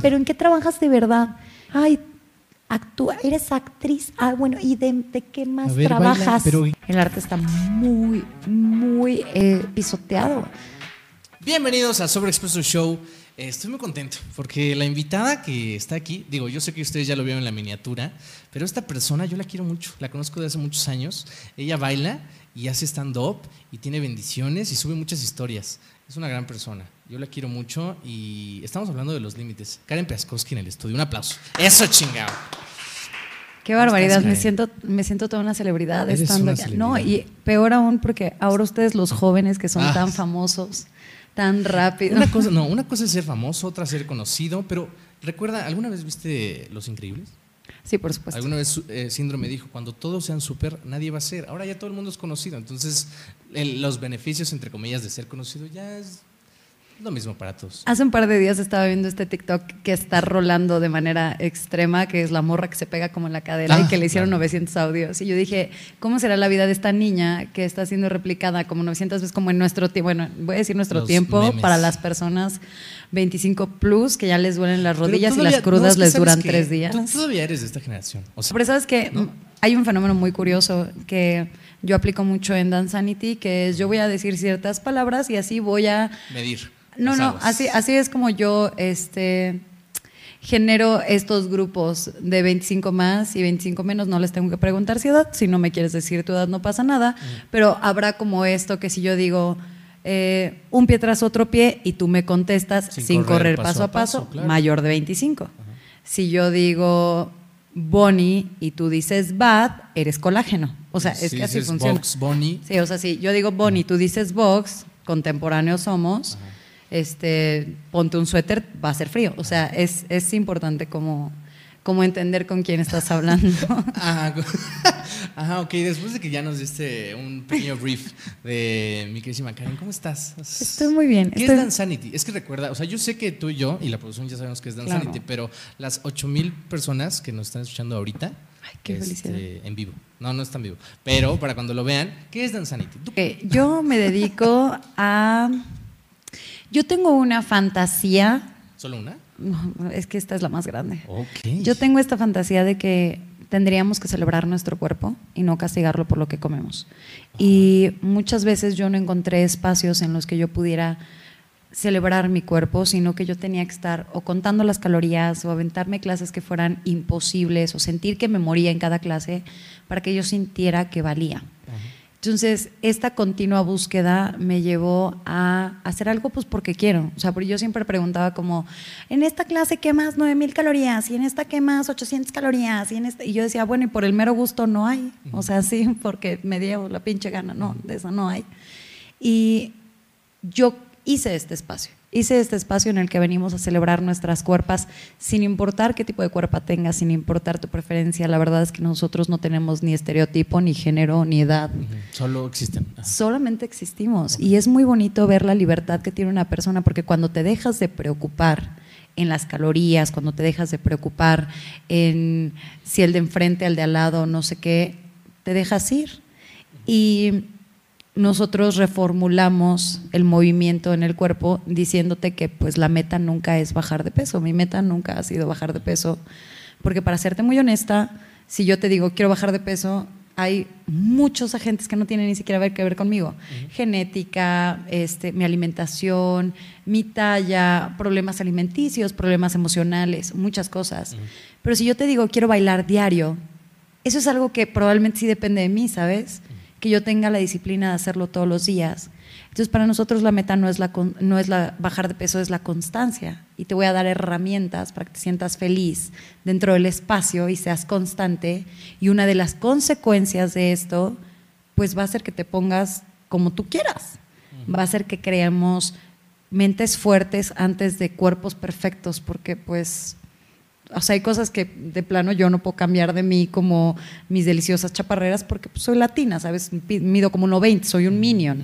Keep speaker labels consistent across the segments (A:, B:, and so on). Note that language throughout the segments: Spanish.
A: Pero ¿en qué trabajas de verdad? Ay, actúa, eres actriz. Ah, bueno, ¿y de, qué más trabajas? El arte está muy, muy eh, pisoteado.
B: Bienvenidos a Sobre Expreso Show. Estoy muy contento porque la invitada que está aquí, digo, yo sé que ustedes ya lo vieron en la miniatura, pero esta persona yo la quiero mucho, la conozco desde hace muchos años. Ella baila y hace stand-up y tiene bendiciones y sube muchas historias. Es una gran persona. Yo la quiero mucho y estamos hablando de los límites. Karen Piaskowski en el estudio. Un aplauso. Eso chingado.
A: Qué barbaridad, me siento, me siento toda una celebridad estando No, y peor aún porque ahora ustedes los jóvenes que son ah. tan famosos, tan rápidos.
B: Una cosa, no, una cosa es ser famoso, otra ser conocido, pero recuerda, ¿alguna vez viste Los Increíbles?
A: Sí, por supuesto.
B: Alguna vez eh, Síndrome dijo, cuando todos sean súper, nadie va a ser. Ahora ya todo el mundo es conocido, entonces los beneficios, entre comillas, de ser conocido ya es lo mismo para todos.
A: Hace un par de días estaba viendo este TikTok que está rolando de manera extrema, que es la morra que se pega como en la cadera y ah, que le hicieron 900 audios. Y yo dije, ¿cómo será la vida de esta niña que está siendo replicada como 900 veces como en nuestro tiempo? Bueno, voy a decir nuestro tiempo para las personas 25 plus que ya les duelen las rodillas y las crudas les duran tres días.
B: Tú todavía eres de esta generación.
A: Pero sabes que hay un fenómeno muy curioso que yo aplico mucho en Danzanity, que es yo voy a decir ciertas palabras y así voy a...
B: Medir
A: no, no, así, así es como yo este, genero estos grupos de 25 más y 25 menos. No les tengo que preguntar si edad, si no me quieres decir tu edad no pasa nada, pero habrá como esto que si yo digo... Eh, un pie tras otro pie y tú me contestas sin, correr, paso, a paso, mayor de 25. Si yo digo Bonnie y tú dices Bad, eres colágeno. O sea, es que así funciona.
B: Box, Bonnie.
A: Sí, o sea, si yo digo Bonnie, tú dices Box, contemporáneos somos este, ponte un suéter, va a ser frío. O sea, es, es importante como, como entender con quién estás hablando.
B: Ajá, ok. Después de que ya nos diste un pequeño brief de mi querísima Karen, ¿cómo estás?
A: Estoy muy bien.
B: ¿Qué es Dansanity? Es que recuerda, o sea, yo sé que tú y yo y la producción ya sabemos que es Dansanity, pero las 8000 personas que nos están escuchando ahorita,
A: Ay, qué este,
B: en vivo. No, no están vivo. Pero para cuando lo vean, ¿qué es Dansanity?
A: yo me dedico a yo tengo una fantasía.
B: ¿Solo una?
A: es que esta es la más grande. Yo tengo esta fantasía de que tendríamos que celebrar nuestro cuerpo y no castigarlo por lo que comemos. Y muchas veces yo no encontré espacios en los que yo pudiera celebrar mi cuerpo, sino que yo tenía que estar o contando las calorías o aventarme clases que fueran imposibles o sentir que me moría en cada clase para que yo sintiera que valía. Entonces, esta continua búsqueda me llevó a hacer algo pues porque quiero. O sea, porque yo siempre preguntaba como, en esta clase quemas 9000 calorías y en esta quemas 800 calorías y en esta... Y yo decía, bueno, y por el mero gusto no hay. O sea, sí, porque me dio la pinche gana. No, de eso no hay. Y yo hice este espacio hice este espacio en el que venimos a celebrar nuestras cuerpas sin importar qué tipo de cuerpo tengas, sin importar tu preferencia. La verdad es que nosotros no tenemos ni estereotipo, ni género, ni edad.
B: Solo existen.
A: Solamente existimos. Y es muy bonito ver la libertad que tiene una persona porque cuando te dejas de preocupar en las calorías, cuando te dejas de preocupar en si el de enfrente, el de al lado, no sé qué, te dejas ir. Y nosotros reformulamos el movimiento en el cuerpo diciéndote que pues la meta nunca es bajar de peso. Mi meta nunca ha sido bajar de peso, porque para serte muy honesta, si yo te digo quiero bajar de peso, hay muchos agentes que no tienen ni siquiera ver que ver conmigo. Genética, este, mi alimentación, mi talla, problemas alimenticios, problemas emocionales, muchas cosas. Pero si yo te digo quiero bailar diario, eso es algo que probablemente sí depende de mí, ¿sabes? Que yo tenga la disciplina de hacerlo todos los días. Entonces, para nosotros la meta no es, la, no es la bajar de peso, es la constancia. Y te voy a dar herramientas para que te sientas feliz dentro del espacio y seas constante. Y una de las consecuencias de esto, pues va a ser que te pongas como tú quieras. Va a ser que creemos mentes fuertes antes de cuerpos perfectos, porque pues o sea, hay cosas que de plano yo no puedo cambiar de mí como mis deliciosas chaparreras porque pues, soy latina, ¿sabes? Mido como 1,20, soy un minion.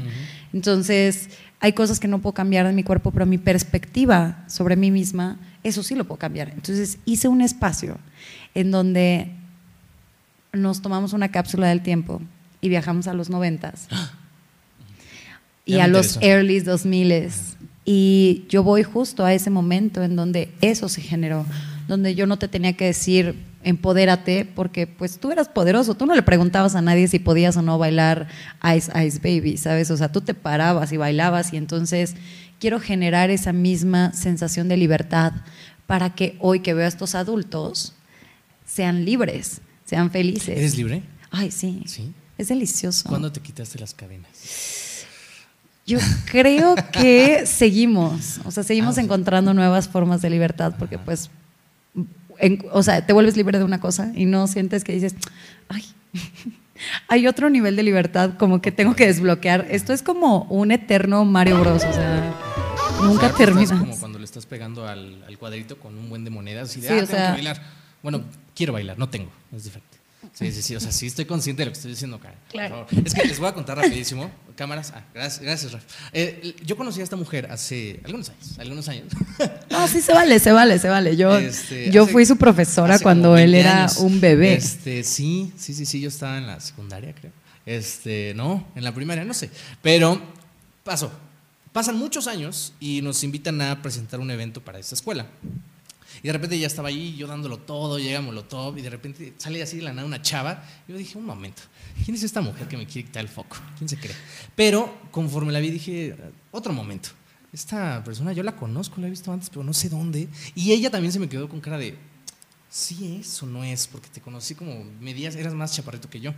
A: Entonces, hay cosas que no puedo cambiar de mi cuerpo, pero mi perspectiva sobre mí misma, eso sí lo puedo cambiar. Entonces, hice un espacio en donde nos tomamos una cápsula del tiempo y viajamos a los 90 y a los early 2000 Y yo voy justo a ese momento en donde eso se generó, donde yo no te tenía que decir empodérate porque pues tú eras poderoso, tú no le preguntabas a nadie si podías o no bailar Ice Ice Baby, ¿sabes? O sea, tú te parabas y bailabas y entonces quiero generar esa misma sensación de libertad para que hoy que veo a estos adultos sean libres, sean felices.
B: ¿Eres libre?
A: Ay, sí.
B: Sí.
A: Es delicioso.
B: ¿Cuándo te quitaste las cadenas?
A: Yo creo que seguimos, o sea, seguimos
B: Ah, sí.
A: encontrando nuevas formas de libertad porque pues, en- o sea, te vuelves libre de una cosa y no sientes que dices, ay, hay otro nivel de libertad como que tengo que desbloquear. Esto es como un eterno Mario Bros, o sea, nunca
B: O sea,
A: terminas.
B: estás como cuando le estás pegando al, al cuadrito con un buen de monedas y de,
A: Sí,
B: ah,
A: o
B: tengo
A: sea-
B: que bailar. Bueno, quiero bailar, no tengo, es diferente. Sí, sí, sí, o sea, sí estoy consciente de lo que estoy diciendo, por
A: Claro.
B: Es que les voy a contar rapidísimo. Cámaras, ah, gracias, gracias, Raf. Eh, yo conocí a esta mujer hace algunos años, algunos años.
A: No, sí se vale, se vale, se vale. Yo,
B: Este,
A: yo
B: hace-
A: fui su profesora cuando él
B: 20
A: era
B: años.
A: un bebé.
B: Este, sí, sí, sí, sí, yo estaba en la secundaria, creo. Este, no, en la primaria, no sé. Pero pasó. Pasan muchos años y nos invitan a presentar un evento para esta escuela. Y de repente ya estaba ahí, yo dándolo todo, llega Molotov, y de repente sale así de la nada una chava. Yo dije, un momento, ¿quién es esta mujer que me quiere quitar el foco? ¿Quién se cree? Pero conforme la vi, dije, otro momento. Esta persona yo la conozco, la he visto antes, pero no sé dónde. Y ella también se me quedó con cara de, sí es o no es, porque te conocí como medías, eras más chaparrito que yo.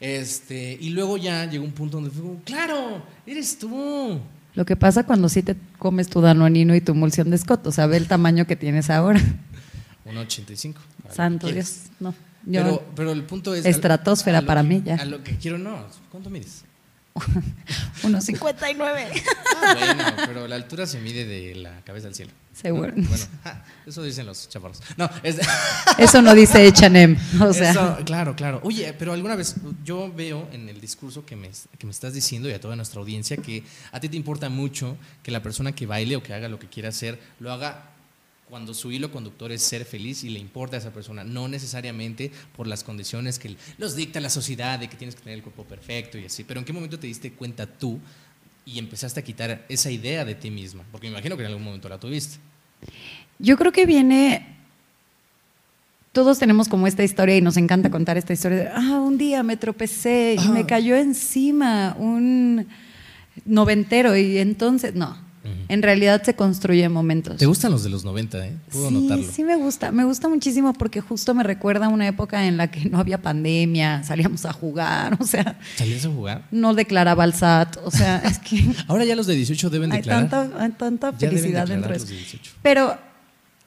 B: Este, y luego ya llegó un punto donde fue claro, eres tú.
A: Lo que pasa cuando sí te comes tu danonino y tu emulsión de Scott, o sea, ve el tamaño que tienes ahora.
B: 1.85. para lo que
A: Santo. Dios, no. Yo,
B: Pero, pero el punto es.
A: Estratosfera para
B: que-
A: mí, ya.
B: A lo que quiero, no. ¿Cuánto mides?
A: 1.59.
B: Ah, bueno, pero la altura se mide de la cabeza al cielo.
A: Seguro.
B: ¿no? Bueno, ja, eso dicen los chaparros. No, es.
A: Eso no dice H&M, o sea.
B: Eso, claro, claro. Oye, pero alguna vez yo veo en el discurso que me, que me estás diciendo y a toda nuestra audiencia que a ti te importa mucho que la persona que baile o que haga lo que quiera hacer lo haga cuando su hilo conductor es ser feliz y le importa a esa persona, no necesariamente por las condiciones que los dicta la sociedad de que tienes que tener el cuerpo perfecto y así. Pero ¿en qué momento te diste cuenta tú y empezaste a quitar esa idea de ti misma? Porque me imagino que en algún momento la tuviste.
A: Yo creo que viene. Todos tenemos como esta historia y nos encanta contar esta historia de, ah, un día me tropecé y me cayó encima un noventero y entonces, no, en realidad se construye en momentos.
B: ¿Te gustan los de los 90, eh? Puedo
A: sí,
B: notarlo.
A: sí me gusta, me gusta muchísimo porque justo me recuerda a una época en la que no había pandemia, salíamos a jugar, o sea,
B: ¿Salías a jugar?
A: no declaraba al SAT, o sea, es que
B: Ahora ya los de 18 deben
A: hay
B: declarar.
A: tanta, hay tanta
B: Ya deben
A: felicidad dentro de eso.
B: de 18.
A: Pero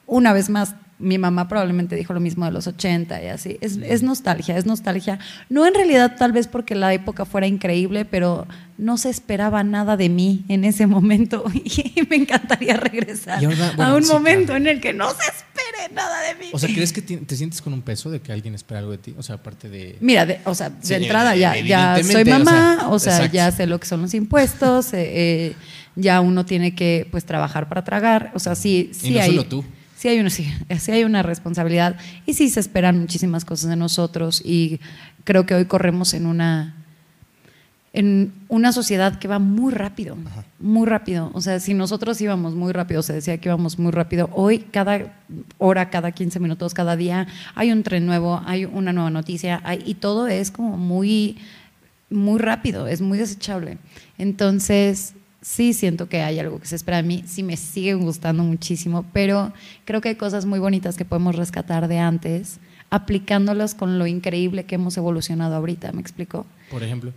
A: una vez más, mi mamá probablemente dijo lo mismo de los 80 y así. Es, es nostalgia, es nostalgia. No en realidad tal vez porque la época fuera increíble, pero no se esperaba nada de mí en ese momento y me encantaría regresar
B: Y ahora, bueno,
A: a un
B: sí,
A: momento
B: claro.
A: en el que no se espere nada de mí.
B: O sea, ¿crees que te sientes con un peso de que alguien espera algo de ti? O sea, aparte de...
A: Mira, de, o sea, de
B: Sí,
A: entrada ya, ya soy
B: o
A: mamá,
B: sea,
A: o sea, ya sé lo que son los impuestos, eh, eh, ya uno tiene que pues trabajar para tragar, o sea, sí, sí
B: no
A: hay,
B: solo tú.
A: Sí hay una, sí, sí hay una responsabilidad y sí se esperan muchísimas cosas de nosotros y creo que hoy corremos en una en una sociedad que va muy rápido, muy rápido. O sea, si nosotros íbamos muy rápido, se decía que íbamos muy rápido, hoy cada hora, cada 15 minutos, cada día hay un tren nuevo, hay una nueva noticia hay- y todo es como muy, muy rápido, es muy desechable. Entonces, sí siento que hay algo que se espera de mí, sí me sigue gustando muchísimo, pero creo que hay cosas muy bonitas que podemos rescatar de antes, aplicándolas con lo increíble que hemos evolucionado ahorita, ¿me explico?
B: Por ejemplo.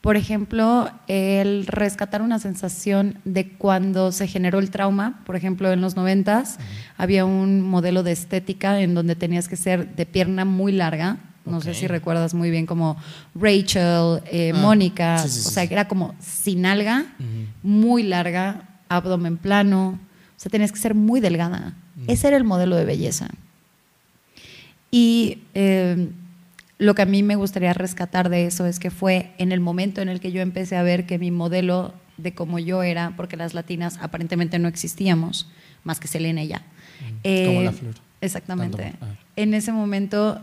A: Por ejemplo, el rescatar una sensación de cuando se generó el trauma, por ejemplo, en los noventas, había un modelo de estética en donde tenías que ser de pierna muy larga. No sé si recuerdas muy bien como Rachel, eh,
B: Ah,
A: Mónica,
B: sí, sí, sí,
A: o sea, era como sin alga, muy larga, abdomen plano, o sea, tenías que ser muy delgada. Ese era el modelo de belleza. Y eh, lo que a mí me gustaría rescatar de eso es que fue en el momento en el que yo empecé a ver que mi modelo de como yo era, porque las latinas aparentemente no existíamos, más que Selena y ya.
B: Mm, como la flor.
A: Exactamente.
B: Ah.
A: En ese momento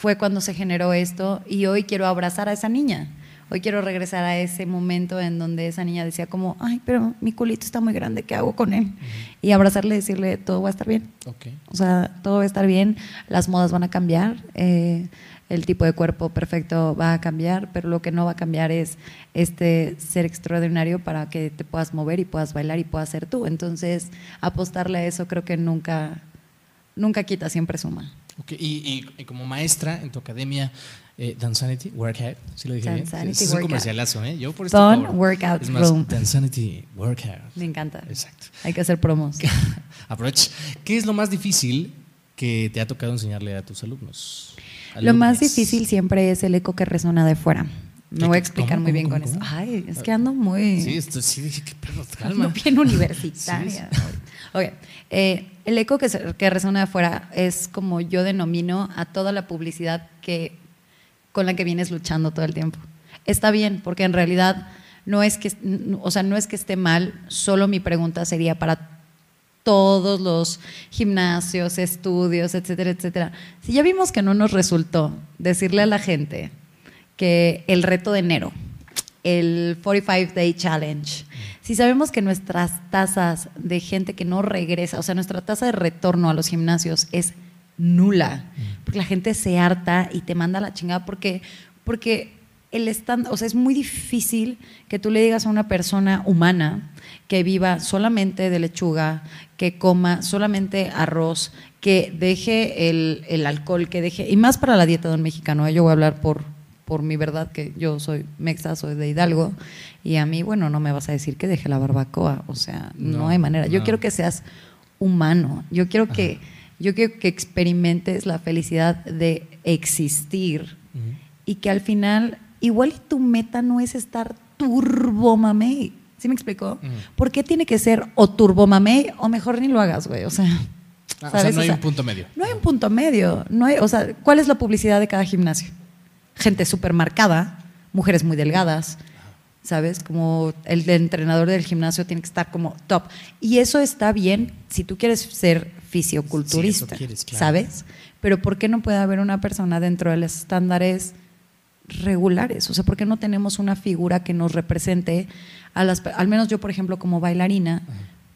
A: fue cuando se generó esto y hoy quiero abrazar a esa niña. Hoy quiero regresar a ese momento en donde esa niña decía como, ay, pero mi culito está muy grande, ¿qué hago con él? Y abrazarle y decirle, todo va a estar bien.
B: Ok.
A: O sea, todo va a estar bien, las modas van a cambiar, eh, el tipo de cuerpo perfecto va a cambiar, pero lo que no va a cambiar es este ser extraordinario para que te puedas mover y puedas bailar y puedas ser tú. Entonces, apostarle a eso creo que nunca, nunca quita, siempre suma.
B: Ok, Y, y- y como maestra en tu academia, eh, Dansanity Workout, ¿sí lo dije bien? Es un comercialazo, ¿eh? Yo por esto
A: Fun
B: cobro.
A: Workout
B: Es más,
A: Room.
B: Dansanity Workout.
A: Me encanta.
B: Exacto.
A: Hay que hacer promos.
B: Aprovecha. ¿Qué es lo más difícil que te ha tocado enseñarle a tus alumnos?
A: Lo más difícil siempre es el eco que resuena de fuera.
B: ¿Qué-
A: Me voy a explicar
B: cómo,
A: muy bien
B: cómo,
A: con eso. Ay, es que ando muy...
B: Sí, esto sí dije, qué pedo,
A: Ando
B: calma.
A: bien universitaria. Ok, eh, el eco que, se- que resuena de afuera es como yo denomino a toda la publicidad que, con la que vienes luchando todo el tiempo. Está bien, porque en realidad no es que, o sea, no es que esté mal, solo mi pregunta sería para todos los gimnasios, estudios, etcétera, etcétera. Si ya vimos que no nos resultó decirle a la gente que el reto de enero, el 45 Day Challenge, si sabemos que nuestras tasas de gente que no regresa, o sea, nuestra tasa de retorno a los gimnasios es nula, porque la gente se harta y te manda la chingada porque, porque el stand, o sea, es muy difícil que tú le digas a una persona humana que viva solamente de lechuga, que coma solamente arroz, que deje el, el alcohol, que deje, y más para la dieta de un mexicano, ¿eh? yo voy a hablar por, por mi verdad, que yo soy mexa, soy de Hidalgo, y a mí, bueno, no me vas a decir que deje la barbacoa, o sea, no,
B: No,
A: hay manera. Yo
B: no.
A: quiero que seas humano, yo quiero que, yo quiero que experimentes la felicidad de existir y que al final, igual tu meta no es estar turbo mamey. ¿Sí me explicó?
B: Ujú.
A: ¿Por qué tiene que ser o turbo mamey o mejor ni lo hagas, güey? O sea,
B: Ah, o sea,
A: ¿sabes?
B: no hay un punto medio.
A: No hay un punto medio. No hay, o sea, ¿cuál es la publicidad de cada gimnasio? Gente súper marcada, mujeres muy delgadas, ¿sabes? Como el entrenador del gimnasio tiene que estar como top. Y eso está bien si tú quieres ser fisioculturista,
B: Sí, quieres, claro.
A: ¿sabes? Pero ¿por qué no puede haber una persona dentro de los estándares regulares? O sea, ¿por qué no tenemos una figura que nos represente a las, al menos yo, por ejemplo, como bailarina,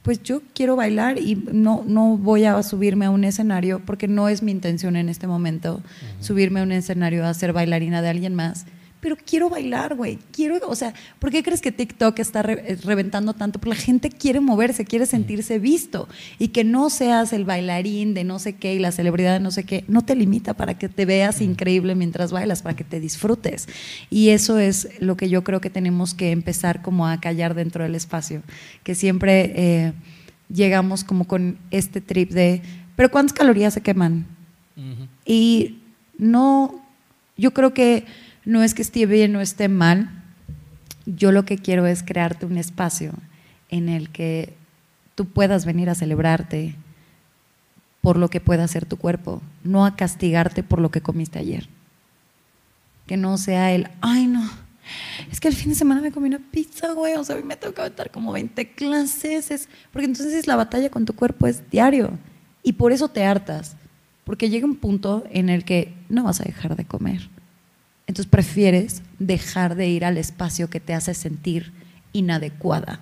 A: pues yo quiero bailar y no, no voy a subirme a un escenario porque no es mi intención en este momento subirme a un escenario a ser bailarina de alguien más. Pero quiero bailar, güey. Quiero, o sea, ¿por qué crees que TikTok está re- eh, reventando tanto? Porque la gente quiere moverse, quiere sentirse visto. Y que no seas el bailarín de no sé qué y la celebridad de no sé qué, no te limita para que te veas increíble mientras bailas, para que te disfrutes. Y eso es lo que yo creo que tenemos que empezar como a callar dentro del espacio. Que siempre eh, llegamos como con este trip de, pero ¿cuántas calorías se queman?
B: Ujú.
A: Y no, yo creo que no es que esté bien o esté mal, yo lo que quiero es crearte un espacio en el que tú puedas venir a celebrarte por lo que pueda hacer tu cuerpo, no a castigarte por lo que comiste ayer. Que no sea el, ay no, es que el fin de semana me comí una pizza, güey, o sea, a mí me que aventar como 20 clases, es- porque entonces la batalla con tu cuerpo es diario y por eso te hartas, porque llega un punto en el que no vas a dejar de comer. Entonces prefieres dejar de ir al espacio que te hace sentir inadecuada,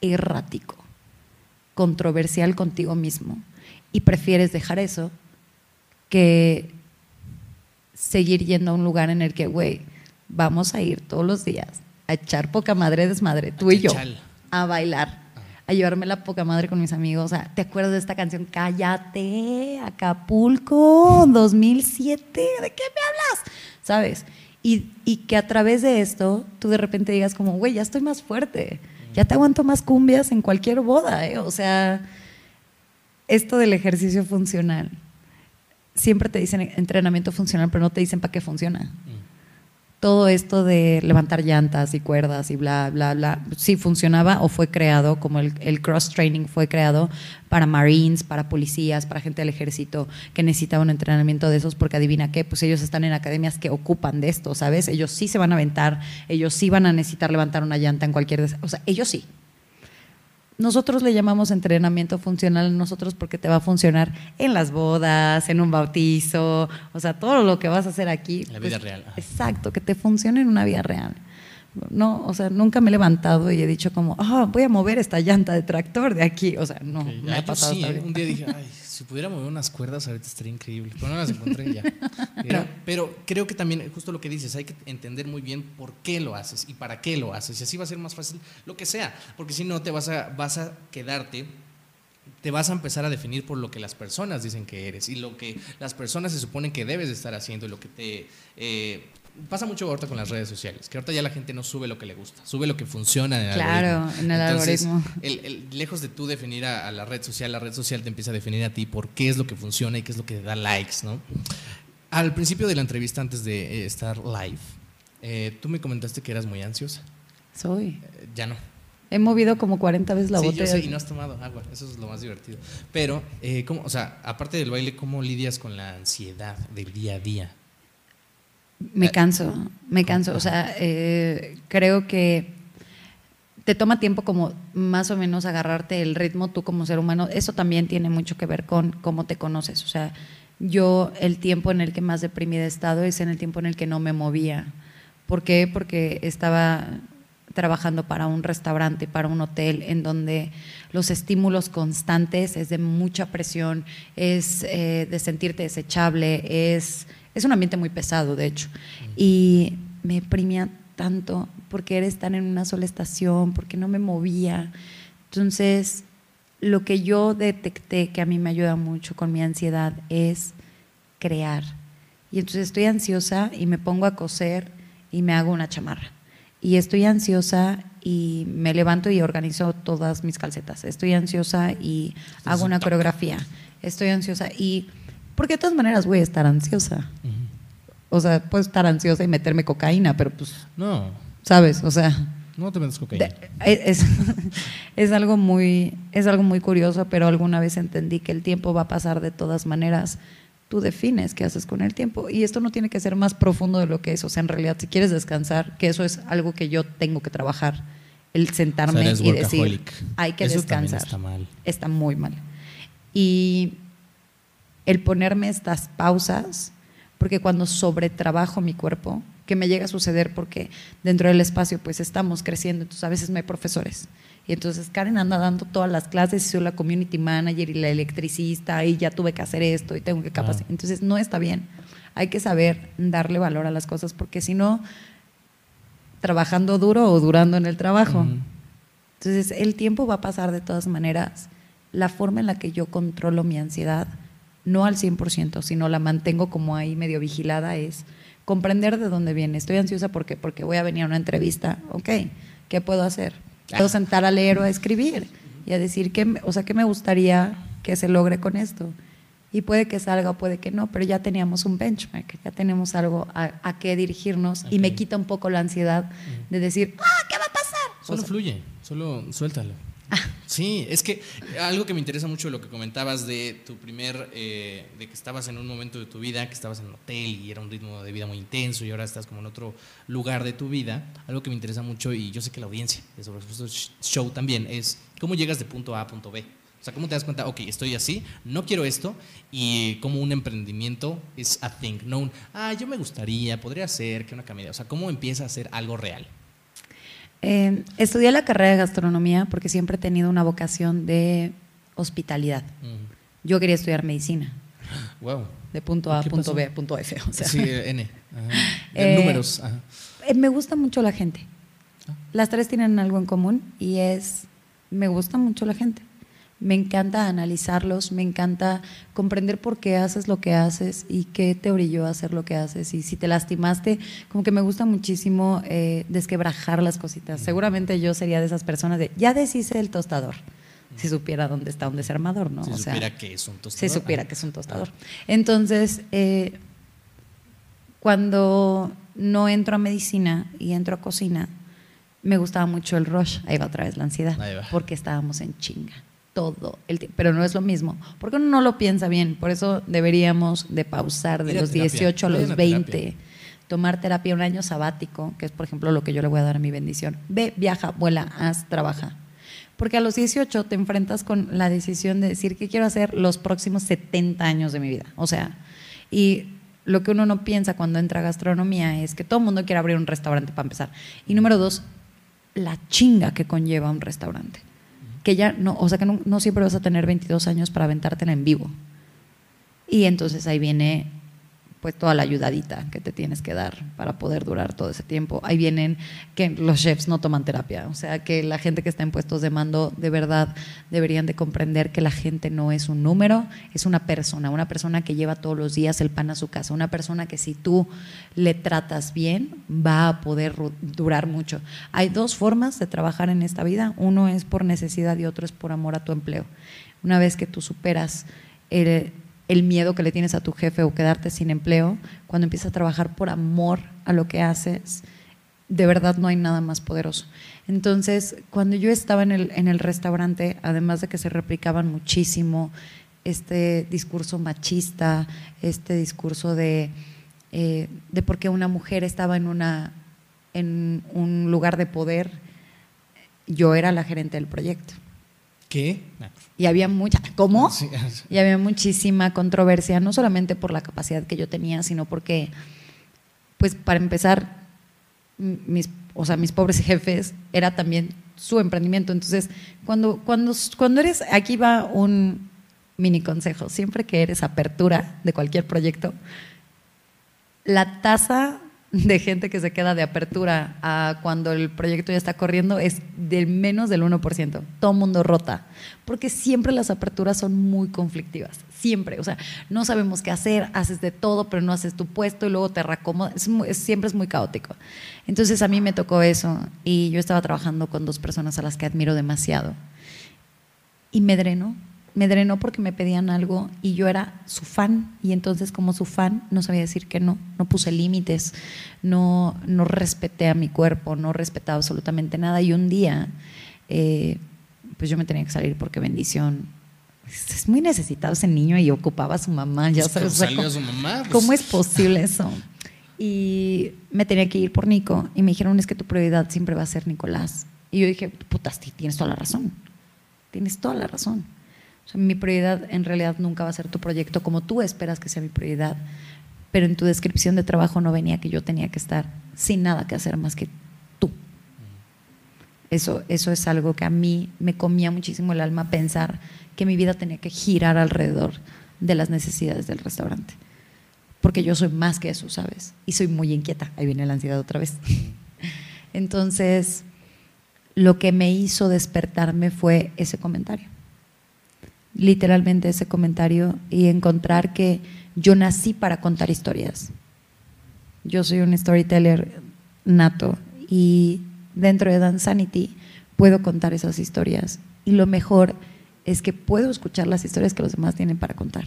A: errático, controversial contigo mismo. Y prefieres dejar eso que seguir yendo a un lugar en el que, güey, vamos a ir todos los días a echar poca madre desmadre, tú y yo, a bailar, a llevarme la poca madre con mis amigos. O sea, ¿te acuerdas de esta canción? Cállate, Acapulco, 2007, ¿de qué me hablas? ¿Sabes? Y, y que a través de esto tú de repente digas como, güey, ya estoy más fuerte, ya te aguanto más cumbias en cualquier boda, ¿eh? O sea, esto del ejercicio funcional. Siempre te dicen entrenamiento funcional, pero no te dicen para qué funciona. Todo esto de levantar llantas y cuerdas y bla, bla, bla, sí funcionaba o fue creado, como el, el cross-training fue creado para marines, para policías, para gente del ejército que necesitaba un entrenamiento de esos, porque adivina qué, pues ellos están en academias que ocupan de esto, ¿sabes? Ellos sí se van a aventar, ellos sí van a necesitar levantar una llanta en cualquier... O sea, ellos sí. Nosotros le llamamos entrenamiento funcional a nosotros porque te va a funcionar en las bodas, en un bautizo, o sea, todo lo que vas a hacer aquí. pues,
B: En la vida real.
A: Exacto, que te funcione en una vida real. No, o sea, nunca me he levantado y he dicho como, ah, voy a mover esta llanta de tractor de aquí. O sea, no,
B: Ok.
A: me
B: Ah,
A: ha pasado.
B: sí, ¿eh? un día dije, ay, si pudiera mover unas cuerdas ahorita estaría increíble. Pero no las encontré ya. Pero creo que también, justo lo que dices, hay que entender muy bien por qué lo haces y para qué lo haces. Y así va a ser más fácil lo que sea. Porque si no, te vas a, vas a quedarte te vas a empezar a definir por lo que las personas dicen que eres y lo que las personas se suponen que debes de estar haciendo y lo que te... eh, pasa mucho ahorita con las redes sociales, que ahorita ya la gente no sube lo que le gusta, sube lo que funciona en el
A: Claro,
B: algoritmo.
A: en el
B: Entonces,
A: algoritmo.
B: el- el- lejos de tú definir a, a la red social, la red social te empieza a definir a ti por qué es lo que funciona y qué es lo que da likes, ¿no? Al principio de la entrevista, antes de eh, estar live, eh, tú me comentaste que eras muy ansiosa.
A: Soy.
B: Eh, ya no.
A: He movido como 40 veces la
B: sí,
A: botella.
B: yo sé, y no has tomado agua, eso es lo más divertido. Pero, eh, ¿cómo, o sea, aparte del baile, ¿cómo lidias con la ansiedad del día a día?
A: Me canso, me canso. O sea, eh, creo que te toma tiempo como más o menos agarrarte el ritmo tú como ser humano. Eso también tiene mucho que ver con cómo te conoces. O sea, yo el tiempo en el que más deprimida he estado es en el tiempo en el que no me movía. ¿Por qué? Porque estaba trabajando para un restaurante, para un hotel, en donde los estímulos constantes es de mucha presión, es eh, de sentirte desechable, es, es un ambiente muy pesado, de hecho. Y me deprimía tanto porque era estar en una sola estación, porque no me movía. Entonces, lo que yo detecté que a mí me ayuda mucho con mi ansiedad es crear. Y entonces estoy ansiosa y me pongo a coser y me hago una chamarra. Y estoy ansiosa y me levanto y organizo todas mis calcetas. Estoy ansiosa y hago una coreografía. Estoy ansiosa y... Porque de todas maneras voy a estar ansiosa. O sea, puedo estar ansiosa y meterme cocaína, pero pues,
B: No,
A: ¿sabes? O sea,
B: no te metes cocaína.
A: es, es algo muy, es algo muy curioso, pero alguna vez entendí que el tiempo va a pasar de todas maneras. Tú defines qué haces con el tiempo. Y esto no tiene que ser más profundo de lo que es. O sea, en realidad, si quieres descansar, que eso es algo que yo tengo que trabajar, el sentarme
B: O sea, eres
A: y decir, hay que
B: Eso
A: descansar.
B: está mal.
A: Está muy mal. Y el ponerme estas pausas, porque cuando sobretrabajo mi cuerpo, que me llega a suceder porque dentro del espacio pues estamos creciendo, entonces a veces no hay profesores. Y entonces Karen anda dando todas las clases y soy la community manager y la electricista y ya tuve que hacer esto y tengo que capacitar.
B: Ah.
A: Entonces no está bien. Hay que saber darle valor a las cosas porque si no, trabajando duro o durando en el trabajo.
B: Ujú.
A: Entonces, el tiempo va a pasar de todas maneras. La forma en la que yo controlo mi ansiedad, no al 100%, sino la mantengo como ahí medio vigilada, es comprender de dónde viene. Estoy ansiosa porque, porque voy a venir a una entrevista. Ok, ¿qué puedo hacer? Puedo sentar a leer o a escribir y a decir, qué, me- o sea, ¿qué me gustaría que se logre con esto? Y puede que salga o puede que no, pero ya teníamos un benchmark, ya tenemos algo a, a qué dirigirnos y me quita un poco la ansiedad de decir, ah, ¿qué va a pasar?
B: Solo
A: O sea,
B: fluye, solo suéltalo. Sí, es que algo que me interesa mucho lo que comentabas de tu primer, eh, de que estabas en un momento de tu vida, que estabas en un hotel y era un ritmo de vida muy intenso y ahora estás como en otro lugar de tu vida, algo que me interesa mucho y yo sé que la audiencia de Sobre Show también es cómo llegas de punto A a punto B. O sea, cómo te das cuenta, ok, estoy así, no quiero esto y cómo un emprendimiento es a thing, no un, ah, yo me gustaría, podría ser que una comedia, o sea, cómo empieza a ser algo real.
A: Eh, estudié la carrera de gastronomía porque siempre he tenido una vocación de hospitalidad. Yo quería estudiar medicina,
B: Wow.
A: de punto A a
B: ¿Qué
A: punto
B: pasó?
A: B, punto F. O sea,
B: Sí, eh, N. Ajá.
A: Eh,
B: números. Ajá.
A: Eh, me gusta mucho la gente. Las tres tienen algo en común y es, me gusta mucho la gente. Me encanta analizarlos, me encanta comprender por qué haces lo que haces y qué te orilló a hacer lo que haces. Y si te lastimaste, como que me gusta muchísimo eh, desquebrajar las cositas. Seguramente yo sería de esas personas de, ya deshice el tostador, si supiera dónde está un desarmador, ¿no?
B: Si
A: O sea,
B: supiera que es un
A: si
B: tostador.
A: supiera
B: Ajá.
A: que es un tostador. Entonces, eh, cuando no entro a medicina y entro a cocina, me gustaba mucho el rush. Ahí va otra vez la ansiedad.
B: Ahí va.
A: Porque estábamos en chinga todo el tiempo. Pero no es lo mismo. Porque uno no lo piensa bien. Por eso deberíamos de pausar de los
B: terapia.
A: 18 a los
B: a
A: 20.
B: terapia.
A: Tomar terapia un año sabático, que es por ejemplo lo que yo le voy a dar a mi bendición. Ve, viaja, vuela, haz, trabaja. Porque a los 18 te enfrentas con la decisión de decir qué quiero hacer los próximos 70 años de mi vida. O sea, y lo que uno no piensa cuando entra a gastronomía es que todo el mundo quiere abrir un restaurante para empezar. Y número dos, la chinga que conlleva un restaurante. Que ya no, o sea que no, no siempre vas a tener 22 años para aventártela en vivo. Y entonces ahí viene pues toda la ayudadita que te tienes que dar para poder durar todo ese tiempo. Ahí vienen que los chefs no toman terapia, o sea que la gente que está en puestos de mando de verdad deberían de comprender que la gente no es un número, es una persona, una persona que lleva todos los días el pan a su casa, una persona que si tú le tratas bien va a poder durar mucho. Hay dos formas de trabajar en esta vida, uno es por necesidad y otro es por amor a tu empleo. Una vez que tú superas el el miedo que le tienes a tu jefe o quedarte sin empleo, cuando empiezas a trabajar por amor a lo que haces, de verdad no hay nada más poderoso. Entonces, cuando yo estaba en el, en el restaurante, además de que se replicaban muchísimo este discurso machista, este discurso de, eh, de por qué una mujer estaba en, una, en un lugar de poder, yo era la gerente del proyecto.
B: ¿Qué?
A: Y había mucha, ¿cómo? Y había muchísima controversia, no solamente por la capacidad que yo tenía, sino porque, pues para empezar, mis, o sea, mis pobres jefes era también su emprendimiento. Entonces, cuando, cuando, cuando eres, aquí va un mini consejo, siempre que eres apertura de cualquier proyecto, la tasa de gente que se queda de apertura a cuando el proyecto ya está corriendo es del menos del 1%. Todo mundo rota, porque siempre las aperturas son muy conflictivas, siempre. O sea, no sabemos qué hacer, haces de todo, pero no haces tu puesto y luego te reacomodas. siempre es muy caótico. Entonces a mí me tocó eso y yo estaba trabajando con dos personas a las que admiro demasiado y me drenó me drenó porque me pedían algo y yo era su fan y entonces como su fan no sabía decir que no, no puse límites, no, no respeté a mi cuerpo, no respetaba absolutamente nada y un día eh, pues yo me tenía que salir porque bendición. Es muy necesitado ese niño y ocupaba a su mamá, ya
B: pues,
A: sabes.
B: ¿cómo, su mamá,
A: pues. ¿Cómo es posible eso? Y me tenía que ir por Nico y me dijeron es que tu prioridad siempre va a ser Nicolás. Y yo dije, putas, tienes toda la razón. Tienes toda la razón mi prioridad en realidad nunca va a ser tu proyecto como tú esperas que sea mi prioridad, pero en tu descripción de trabajo no venía que yo tenía que estar sin nada que hacer más que tú. Eso, eso es algo que a mí me comía muchísimo el alma pensar que mi vida tenía que girar alrededor de las necesidades del restaurante. Porque yo soy más que eso, ¿sabes? Y soy muy inquieta. Ahí viene la ansiedad otra vez. Entonces, lo que me hizo despertarme fue ese comentario literalmente ese comentario y encontrar que yo nací para contar historias. Yo soy un storyteller nato y dentro de Dance Sanity puedo contar esas historias y lo mejor es que puedo escuchar las historias que los demás tienen para contar.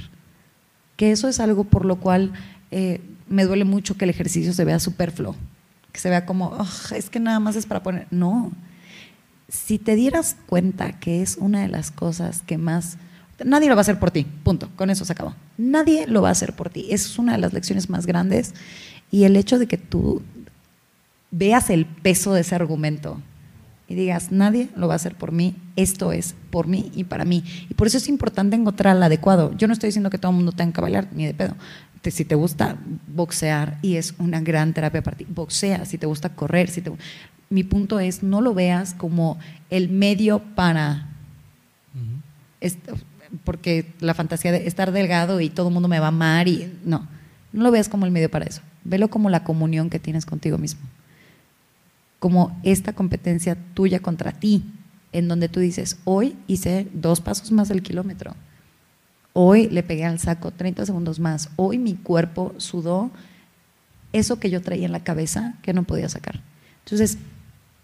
A: Que eso es algo por lo cual eh, me duele mucho que el ejercicio se vea superfluo, que se vea como, es que nada más es para poner. No, si te dieras cuenta que es una de las cosas que más Nadie lo va a hacer por ti, punto. Con eso se acabó. Nadie lo va a hacer por ti. es una de las lecciones más grandes. Y el hecho de que tú veas el peso de ese argumento y digas, nadie lo va a hacer por mí, esto es por mí y para mí. Y por eso es importante encontrar al adecuado. Yo no estoy diciendo que todo el mundo tenga que bailar, ni de pedo. Si te gusta boxear y es una gran terapia para ti, boxea. Si te gusta correr, si te... mi punto es, no lo veas como el medio para porque la fantasía de estar delgado y todo el mundo me va a amar y no, no lo veas como el medio para eso, velo como la comunión que tienes contigo mismo, como esta competencia tuya contra ti, en donde tú dices, hoy hice dos pasos más del kilómetro, hoy le pegué al saco 30 segundos más, hoy mi cuerpo sudó eso que yo traía en la cabeza que no podía sacar. Entonces,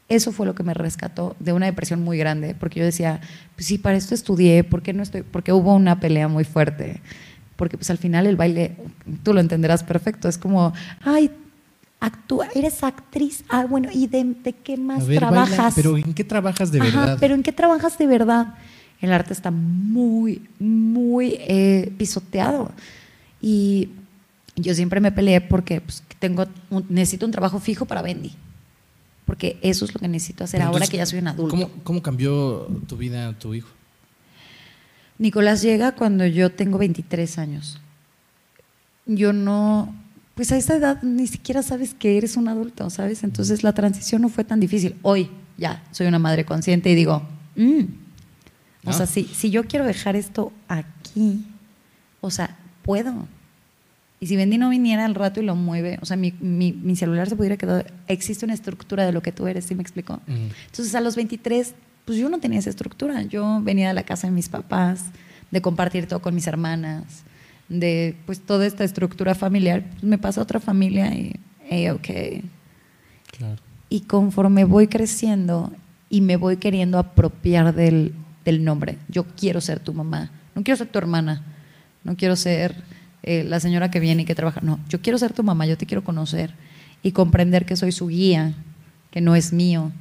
A: eso fue lo que me rescató de una depresión muy grande, porque yo decía, pues sí, para esto estudié, ¿por qué no estoy? Porque hubo una pelea muy fuerte. Porque pues al final el baile, tú lo entenderás perfecto, es como, ay, actúa, eres actriz, ah, bueno, ¿y de, qué más trabajas?
B: pero ¿en qué trabajas de verdad?
A: Pero ¿en qué trabajas de verdad? El arte está muy, muy eh, pisoteado. Y yo siempre me peleé porque pues, tengo necesito un trabajo fijo para Bendy porque eso es lo que necesito hacer ahora que ya soy un adulto.
B: ¿cómo, cambió tu vida tu hijo?
A: Nicolás llega cuando yo tengo 23 años. Yo no, pues a esa edad ni siquiera sabes que eres un adulto, ¿sabes? Entonces la transición no fue tan difícil. Hoy ya soy una madre consciente y digo, mm, o
B: Ah.
A: sea, si, si yo quiero dejar esto aquí, o sea, puedo. Y si Bendy no viniera al rato y lo mueve, o sea, mi, mi, mi celular se pudiera quedar, existe una estructura de lo que tú eres, ¿sí me explico?
B: Mm.
A: Entonces a los 23, pues yo no tenía esa estructura. Yo venía de la casa de mis papás, de compartir todo con mis hermanas, de pues toda esta estructura familiar. Pues, me pasa a otra familia y, hey, ok.
B: Claro.
A: Y conforme voy creciendo y me voy queriendo apropiar del, del nombre, yo quiero ser tu mamá, no quiero ser tu hermana, no quiero ser eh, la señora que viene y que trabaja, no, yo quiero ser tu mamá, yo te quiero conocer y comprender que soy su guía, que no es mío.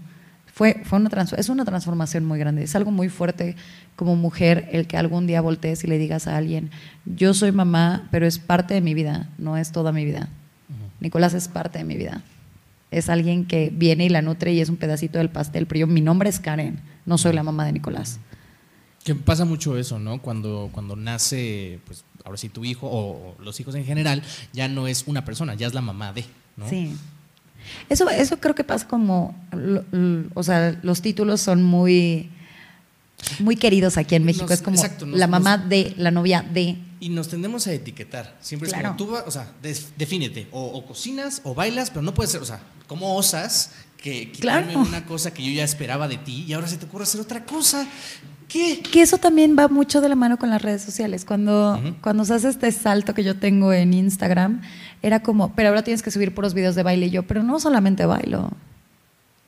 A: Fue, fue una trans- es una transformación muy grande, es algo muy fuerte como mujer el que algún día voltees y le digas a alguien, yo soy mamá, pero es parte de mi vida, no es toda mi vida. Nicolás es parte de mi vida. Es alguien que viene y la nutre y es un pedacito del pastel, pero yo, mi nombre es Karen, no soy la mamá de Nicolás.
B: Que pasa mucho eso, ¿no? Cuando, cuando nace, pues ahora sí tu hijo o los hijos en general, ya no es una persona, ya es la mamá de, ¿no?
A: Sí. Eso, eso creo que pasa como, o sea, los títulos son muy, muy queridos aquí en México.
B: Nos-
A: es como
B: exacto, nos-
A: la mamá
B: nos-
A: de, la novia de.
B: Y nos tendemos a etiquetar. Siempre es
A: Claro.
B: como tú, vas- o sea, des- defínete. O, o cocinas o bailas, pero no puede ser, o sea, ¿cómo osas que quitarme
A: Claro.
B: una cosa que yo ya esperaba de ti y ahora se te ocurre hacer otra cosa? ¿Qué?
A: Que eso también va mucho de la mano con las redes sociales. Cuando, cuando se hace este salto que yo tengo en Instagram, era como, pero ahora tienes que subir puros videos de baile y yo, pero no solamente bailo.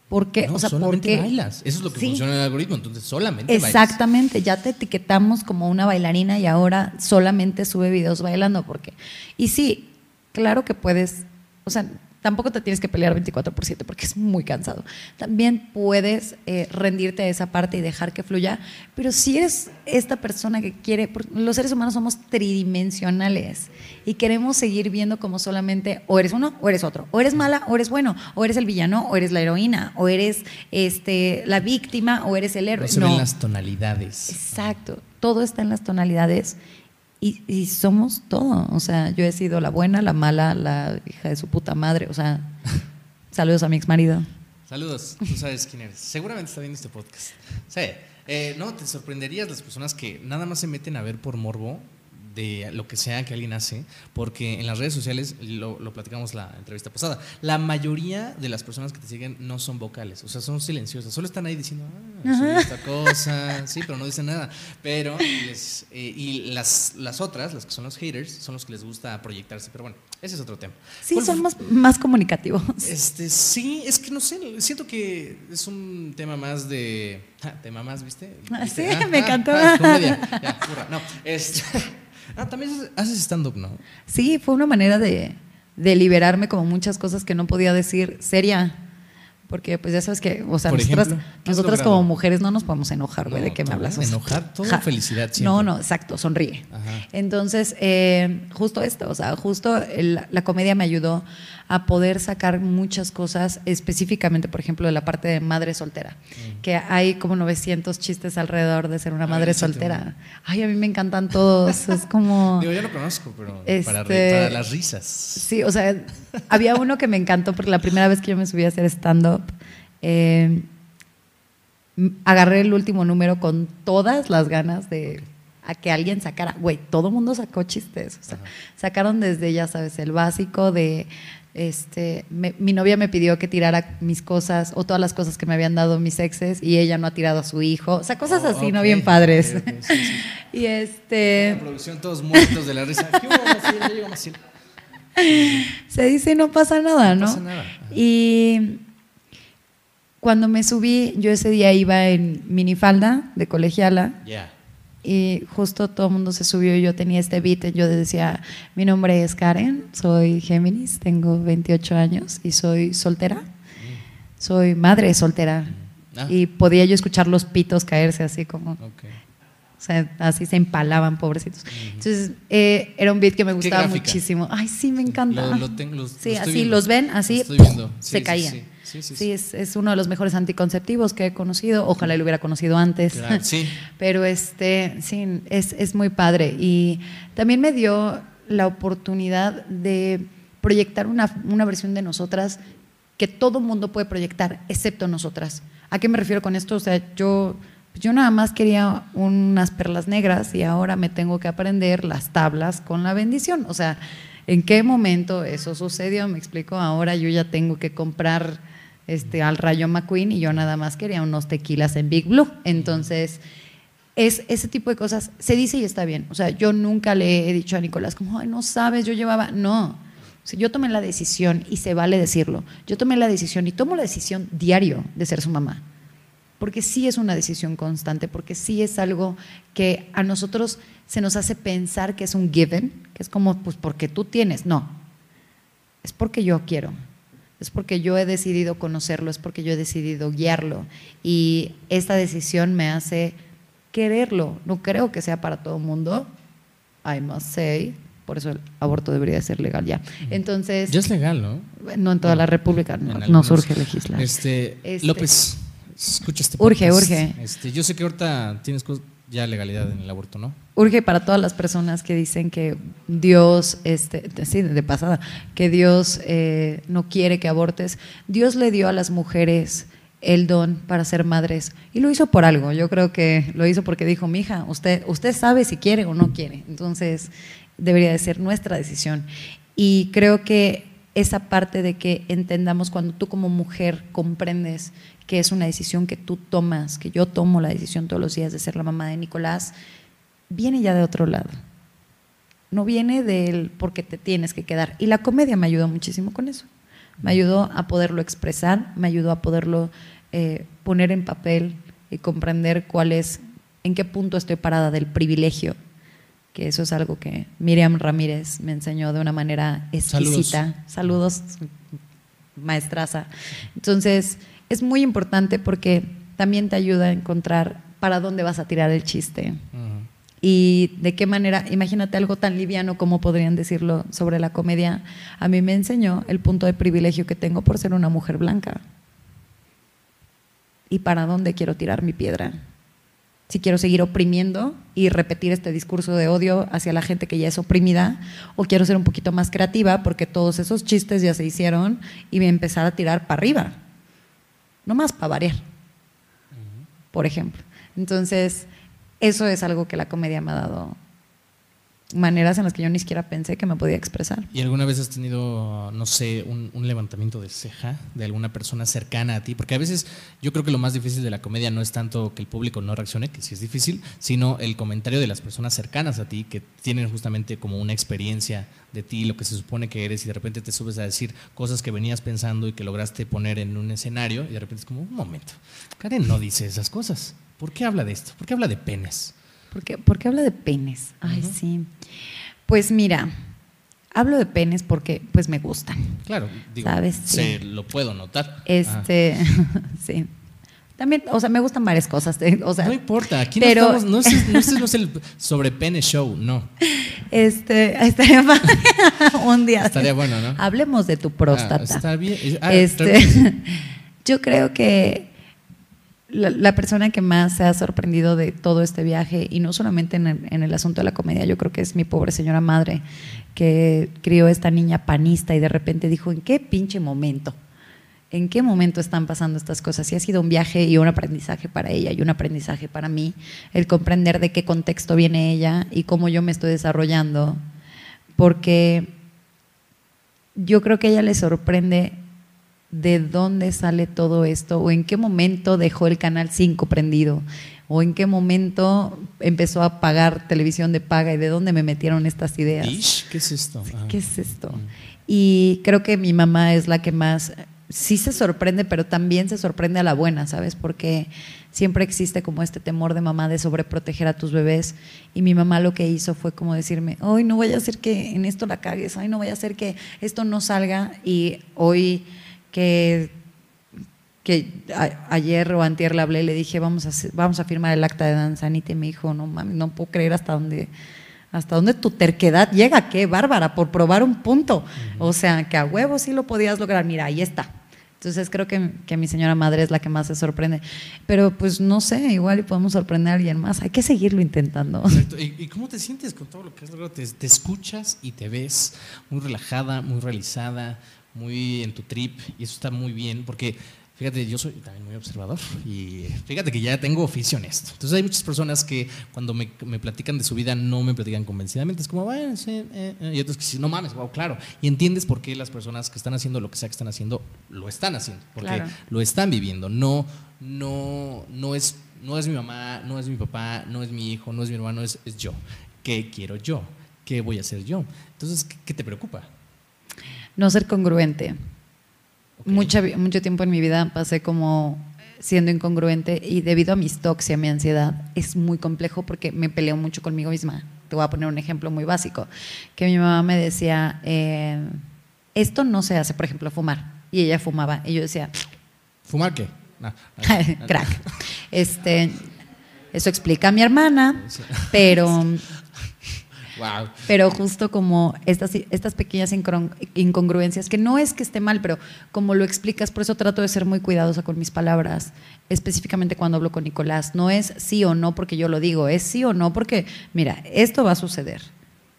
A: ¿Por qué?
B: No,
A: o sea, ¿por
B: solamente
A: qué?
B: bailas. Eso es lo que
A: Sí.
B: funciona en el algoritmo. Entonces, solamente bailas.
A: Exactamente, ya te etiquetamos como una bailarina y ahora solamente sube videos bailando porque y sí, claro que puedes, o sea, tampoco te tienes que pelear 24 por 7 porque es muy cansado. También puedes eh, rendirte a esa parte y dejar que fluya, pero si eres esta persona que quiere, los seres humanos somos tridimensionales y queremos seguir viendo como solamente o eres uno o eres otro, o eres mala o eres bueno, o eres el villano o eres la heroína, o eres este la víctima o eres el héroe.
B: No se
A: No.
B: ven las tonalidades.
A: Exacto, todo está en las tonalidades y, y somos todo. O sea, yo he sido la buena, la mala, la hija de su puta madre. O sea, saludos a mi ex marido.
B: Saludos, tú sabes quién eres. Seguramente está viendo este podcast. Sí, eh, no, te sorprenderías las personas que nada más se meten a ver por morbo de lo que sea que alguien hace, porque en las redes sociales, lo, lo platicamos la entrevista pasada, la mayoría de las personas que te siguen no son vocales, o sea, son silenciosas, solo están ahí diciendo, ah, subí esta cosa, sí, pero no dicen nada. Pero, les- eh, y las, las otras, las que son los haters, son los que les gusta proyectarse, pero bueno, ese es otro tema.
A: Sí,
B: ¿Cuál
A: son más, más comunicativos.
B: este, sí, es que no sé, siento que es un tema más de. Ah, tema más, ¿viste?
A: Ah,
B: ¿Viste?
A: sí, me encantó.
B: comedia. Ya. No, este. Ah, también haces- stand-up, ¿no?
A: Sí, fue una manera de, de liberarme como muchas cosas que no podía decir seria. Porque pues ya sabes que, o sea,
B: Por
A: nosotras,
B: ejemplo, ¿qué has
A: nosotras como mujeres no nos podemos enojar, güey,
B: No,
A: ¿de qué me hablas?
B: Enojar, todo
A: ja-
B: felicidad siempre.
A: No, no, exacto, sonríe.
B: Ajá.
A: Entonces, eh, justo esto, o sea, justo el- la comedia me ayudó a poder sacar muchas cosas, específicamente, por ejemplo, de la parte de madre soltera, que hay como 900 chistes alrededor de ser una
B: Mm.
A: Madre soltera. Ay, a mí me encantan todos, es como...
B: Digo, yo lo conozco, pero para,
A: Este-
B: re- para las risas.
A: Sí, o sea, había uno que me encantó porque la primera vez que yo me subí a hacer stand-up, eh, agarré el último número con todas las ganas de a que alguien sacara. Güey, todo mundo sacó chistes. O sea, sacaron desde, ya sabes, el básico de. Este, me- mi novia me pidió que tirara mis cosas o todas las cosas que me habían dado mis exes y ella no ha tirado a su hijo. O sea, cosas
B: Oh,
A: así, ¿no? Bien padres.
B: sí, sí.
A: y este.
B: La producción, todos muertos de la risa.
A: Se dice y no pasa nada,
B: No
A: ¿no?
B: pasa nada.
A: Y cuando me subí, yo ese día iba en minifalda de colegiala
B: Ya.
A: Y justo todo el mundo se subió y yo tenía este beat. y Yo decía, mi nombre es Karen, soy Géminis, tengo 28 años y soy soltera. Soy madre soltera.
B: Ah.
A: Y podía yo escuchar los pitos caerse así como...
B: Ok.
A: O sea, así se empalaban, pobrecitos. Entonces, eh, era un beat que me gustaba muchísimo. Ay, sí, me encanta.
B: Lo- lo tengo- los-
A: sí, así
B: viendo.
A: los ven, así se
B: sí,
A: caían.
B: sí. Sí, sí,
A: Sí,
B: sí.
A: es, es uno de los mejores anticonceptivos que he conocido. Ojalá lo hubiera conocido antes.
B: Claro, sí.
A: Pero este, sí, es, es muy padre. Y también me dio la oportunidad de proyectar una, una versión de nosotras que todo mundo puede proyectar, excepto nosotras. ¿A qué me refiero con esto? O sea, yo, yo nada más quería unas perlas negras y ahora me tengo que aprender las tablas con la bendición. O sea, ¿en qué momento eso sucedió? Me explico, ahora yo ya tengo que comprar este, al Rayo McQueen y yo nada más quería unos tequilas en Big Blue. Entonces, es ese tipo de cosas, se dice y está bien. O sea, yo nunca le he dicho a Nicolás como, ay, no sabes, yo llevaba, no. O yo tomé la decisión y se vale decirlo. Yo tomé la decisión y tomo la decisión diario de ser su mamá. Porque sí es una decisión constante, porque sí es algo que a nosotros se nos hace pensar que es un given, que es como, pues porque tú tienes. No, es porque yo quiero, es porque yo he decidido conocerlo, es porque yo he decidido guiarlo. Y esta decisión me hace quererlo. No creo que sea para todo el mundo, I must say. Por eso el aborto debería ser legal ya. Entonces.
B: Ya es legal, ¿no?
A: No en toda la República, no, surge legislar.
B: Este, este, López, escucha este
A: Urge, urge.
B: Este, yo sé que ahorita tienes ya legalidad en el aborto, ¿no?
A: Urge para todas las personas que dicen que Dios, este, sí, de pasada, que Dios eh, no quiere que abortes. Dios le dio a las mujeres el don para ser madres. Y lo hizo por algo. Yo creo que lo hizo porque dijo, mi hija, usted, usted sabe si quiere o no quiere. Entonces, debería de ser nuestra decisión. Y creo que esa parte de que entendamos cuando tú como mujer comprendes que es una decisión que tú tomas, que yo tomo la decisión todos los días de ser la mamá de Nicolás, viene ya de otro lado. No viene del porque te tienes que quedar. Y la comedia me ayudó muchísimo con eso. Me ayudó a poderlo expresar, me ayudó a poderlo eh, poner en papel y comprender cuál es, en qué punto estoy parada del privilegio, que eso es algo que Miriam Ramírez me enseñó de una manera exquisita. Saludos, maestraza. Entonces, es muy importante porque también te ayuda a encontrar para dónde vas a tirar el chiste. Y de qué manera, imagínate algo tan liviano como podrían decirlo sobre la comedia. A mí me enseñó el punto de privilegio que tengo por ser una mujer blanca y para dónde quiero tirar mi piedra. Si quiero seguir oprimiendo y repetir este discurso de odio hacia la gente que ya es oprimida, o quiero ser un poquito más creativa porque todos esos chistes ya se hicieron y voy a empezar a tirar para arriba. No más para variar, por ejemplo. Entonces, eso es algo que la comedia me ha dado maneras en las que yo ni siquiera pensé que me podía expresar.
B: ¿Y alguna vez has tenido, no sé, un, levantamiento de ceja de alguna persona cercana a ti? Porque a veces yo creo que lo más difícil de la comedia no es tanto que el público no reaccione, que sí es difícil, sino el comentario de las personas cercanas a ti que tienen justamente como una experiencia de ti, lo que se supone que eres, y de repente te subes a decir cosas que venías pensando y que lograste poner en un escenario, y de repente es como, un momento, Karen no dice esas cosas. ¿Por qué habla de esto? ¿Por qué habla de penes?
A: ¿Por qué, habla de penes? Ay, sí. Pues mira, hablo de penes porque pues me gustan.
B: Claro, digo, ¿sabes? Se lo puedo notar.
A: Este, sí. También, o sea, me gustan varias cosas. Eh, o sea,
B: no importa, aquí no estamos, no es, no es, el sobre pene show, no.
A: Este, estaría un día.
B: Estaría bueno, ¿no?
A: Hablemos de tu próstata.
B: Ah, está bien. Ah,
A: este, yo creo que la, persona que más se ha sorprendido de todo este viaje, y no solamente en el, asunto de la comedia, yo creo que es mi pobre señora madre, que crió esta niña panista y de repente dijo, ¿en qué pinche momento? ¿En qué momento están pasando estas cosas? Y ha sido un viaje y un aprendizaje para ella y un aprendizaje para mí, el comprender de qué contexto viene ella y cómo yo me estoy desarrollando, porque yo creo que a ella le sorprende de dónde sale todo esto o en qué momento dejó el canal 5 prendido o en qué momento empezó a pagar televisión de paga y de dónde me metieron estas ideas.
B: ¿Qué es esto?
A: ¿Qué es esto? Y creo que mi mamá es la que más sí se sorprende, pero también se sorprende a la buena, ¿sabes? Porque siempre existe como este temor de mamá de sobreproteger a tus bebés. Y mi mamá lo que hizo fue como decirme, hoy no vaya a ser que en esto la cagues, hoy no vaya a ser que esto no salga. Y hoy que, que ayer o antier le hablé y le dije, vamos a, vamos a firmar el acta de danzanita y me dijo, no mami, no puedo creer hasta dónde, hasta dónde tu terquedad llega, qué bárbara, por probar un punto. O sea, que a huevo sí lo podías lograr, mira, ahí está. Entonces creo que, que, mi señora madre es la que más se sorprende. Pero pues no sé, igual y podemos sorprender a alguien más. Hay que seguirlo intentando.
B: ¿Y, cómo te sientes con todo lo que has logrado? Te, te, escuchas y te ves muy relajada, muy realizada, muy en tu trip. Y eso está muy bien porque Fíjate, yo soy también muy observador y fíjate que ya tengo oficio en esto. Entonces hay muchas personas que cuando me, me platican de su vida no me platican convencidamente. Es como, bueno, sí, eh, eh". y otros que dicen, no mames, wow, claro. Y entiendes por qué las personas que están haciendo lo que sea que están haciendo, lo están haciendo. Porque lo están viviendo. No, no, no es, no es mi mamá, no es mi papá, no es mi hijo, no es mi hermano, es, es yo. ¿Qué quiero yo? ¿Qué voy a hacer yo? Entonces, qué te preocupa?
A: No ser congruente mucho tiempo en mi vida pasé como siendo incongruente y debido a mis tox y a mi ansiedad es muy complejo porque me peleo mucho conmigo misma. Te voy a poner un ejemplo muy básico, que mi mamá me decía, eh, esto no se hace, por ejemplo, fumar. Y ella fumaba y yo decía...
B: ¿Fumar qué?
A: Crack. Este, eso explica a mi hermana, pero pero justo como estas, estas pequeñas incongruencias, que no es que esté mal, pero como lo explicas, por eso trato de ser muy cuidadosa con mis palabras, específicamente cuando hablo con Nicolás. No es sí o no porque yo lo digo, es sí o no porque, mira, esto va a suceder.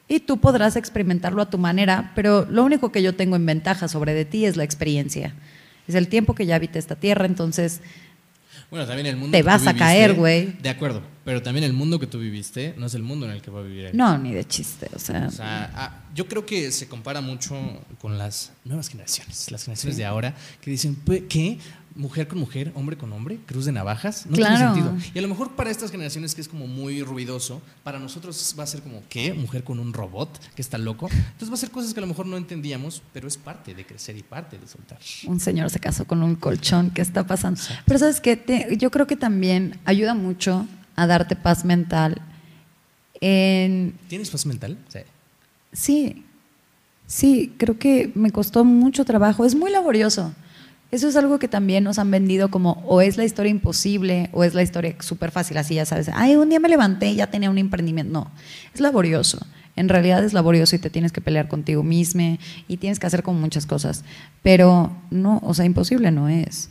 A: Y tú podrás experimentarlo a tu manera, pero lo único que yo tengo en ventaja sobre de ti es la experiencia. Es el tiempo que ya habité esta tierra, entonces
B: bueno, también el mundo
A: te vas a caer, güey.
B: De acuerdo, pero también el mundo que tú viviste no es el mundo en el que va a vivir él.
A: No, ni de chiste, o sea.
B: O sea ah, yo creo que se compara mucho con las nuevas generaciones, las generaciones de ahora, que dicen, ¿qué? Mujer con mujer, hombre con hombre, cruz de navajas, no tiene sentido. Y a lo mejor para estas generaciones que es como muy ruidoso, para nosotros va a ser como, ¿qué? Mujer con un robot que está loco. Entonces va a ser cosas que a lo mejor no entendíamos, pero es parte de crecer y parte de soltar.
A: Un señor se casó con un colchón, ¿qué está pasando? Pero sabes que yo creo que también ayuda mucho a darte paz mental. En...
B: ¿Tienes paz mental?
A: Sí. Sí, sí, creo que me costó mucho trabajo. Es muy laborioso. Eso es algo que también nos han vendido como o es la historia imposible o es la historia súper fácil, así ya sabes, ay, un día me levanté y ya tenía un emprendimiento. No, es laborioso. En realidad es laborioso y te tienes que pelear contigo mismo y tienes que hacer como muchas cosas. Pero no, o sea, imposible no es.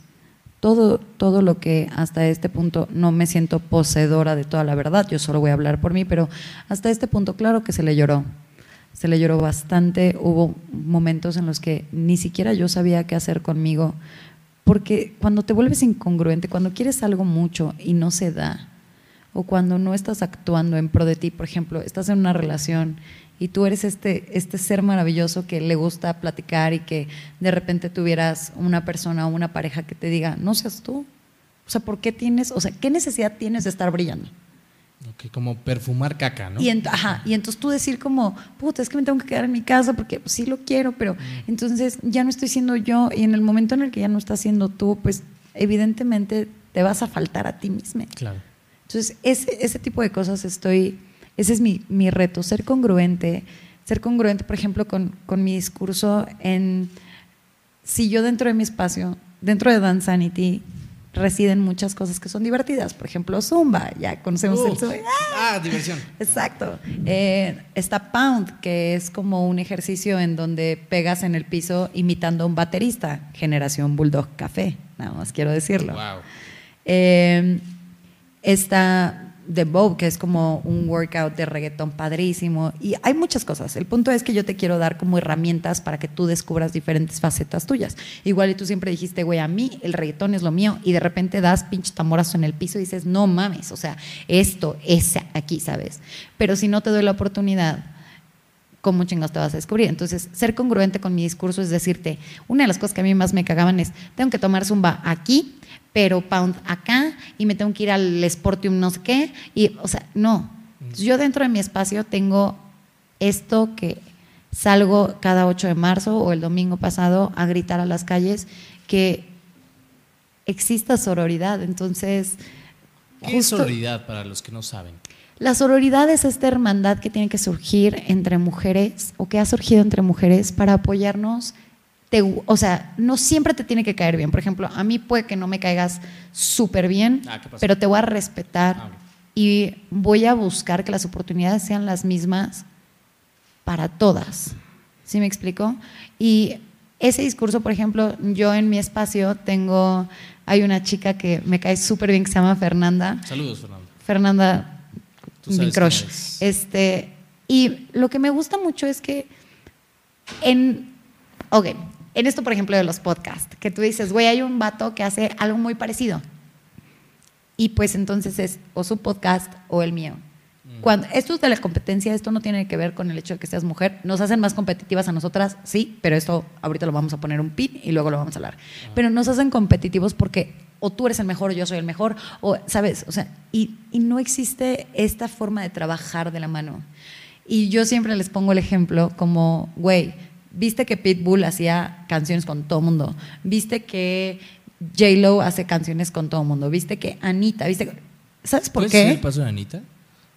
A: Todo, todo lo que hasta este punto no me siento poseedora de toda la verdad, yo solo voy a hablar por mí, pero hasta este punto claro que se le lloró se le lloró bastante, hubo momentos en los que ni siquiera yo sabía qué hacer conmigo, porque cuando te vuelves incongruente, cuando quieres algo mucho y no se da, o cuando no estás actuando en pro de ti, por ejemplo, estás en una relación y tú eres este, este ser maravilloso que le gusta platicar y que de repente tuvieras una persona o una pareja que te diga, no seas tú. O sea, ¿por qué tienes, o sea, qué necesidad tienes de estar brillando?
B: Como perfumar caca, ¿no?
A: Y, ajá, y entonces tú decir como, puta, es que me tengo que quedar en mi casa porque pues, sí lo quiero, pero mm. entonces ya no estoy siendo yo y en el momento en el que ya no estás siendo tú, pues evidentemente te vas a faltar a ti mismo.
B: Claro.
A: Entonces ese, ese tipo de cosas estoy, ese es mi, mi reto, ser congruente, ser congruente, por ejemplo, con, con mi discurso en, si yo dentro de mi espacio, dentro de Dance Sanity, residen muchas cosas que son divertidas. Por ejemplo, Zumba, ya conocemos el Zumba.
B: Ah, diversión.
A: Exacto. Eh, está Pound, que es como un ejercicio en donde pegas en el piso imitando a un baterista, generación Bulldog Café, nada más quiero decirlo.
B: Wow.
A: Eh, está de Bob, que es como un workout de reggaetón padrísimo. Y hay muchas cosas. El punto es que yo te quiero dar como herramientas para que tú descubras diferentes facetas tuyas. Igual y tú siempre dijiste, güey, a mí el reggaetón es lo mío. Y de repente das pinche tamorazo en el piso y dices, no mames, o sea, esto es aquí, ¿sabes? Pero si no te doy la oportunidad, ¿cómo chingados te vas a descubrir? Entonces, ser congruente con mi discurso es decirte, una de las cosas que a mí más me cagaban es, tengo que tomar zumba aquí pero pound acá y me tengo que ir al Sportium no sé qué. Y, o sea, no. Yo dentro de mi espacio tengo esto que salgo cada 8 de marzo o el domingo pasado a gritar a las calles que exista sororidad. Entonces...
B: ¿Qué es sororidad para los que no saben?
A: La sororidad es esta hermandad que tiene que surgir entre mujeres o que ha surgido entre mujeres para apoyarnos o sea, no siempre te tiene que caer bien. Por ejemplo, a mí puede que no me caigas súper bien, ah, pero te voy a respetar ah, y voy a buscar que las oportunidades sean las mismas para todas. ¿Sí me explico? Y ese discurso, por ejemplo, yo en mi espacio tengo, hay una chica que me cae súper bien que se llama Fernanda.
B: Saludos, Fernanda.
A: Fernanda, mi crush. Este, y lo que me gusta mucho es que en, ok, en esto, por ejemplo, de los podcasts, que tú dices, güey, hay un vato que hace algo muy parecido. Y pues entonces es o su podcast o el mío. Cuando, esto es de la competencia, esto no tiene que ver con el hecho de que seas mujer. Nos hacen más competitivas a nosotras, sí, pero esto ahorita lo vamos a poner un pin y luego lo vamos a hablar. Pero nos hacen competitivos porque o tú eres el mejor o yo soy el mejor, o, ¿sabes? O sea, y, y no existe esta forma de trabajar de la mano. Y yo siempre les pongo el ejemplo como, güey, viste que Pitbull hacía canciones con todo mundo, viste que J-Lo hace canciones con todo mundo, viste que Anita, viste ¿Sabes por
B: ¿Puedes decir
A: qué?
B: el paso de Anita?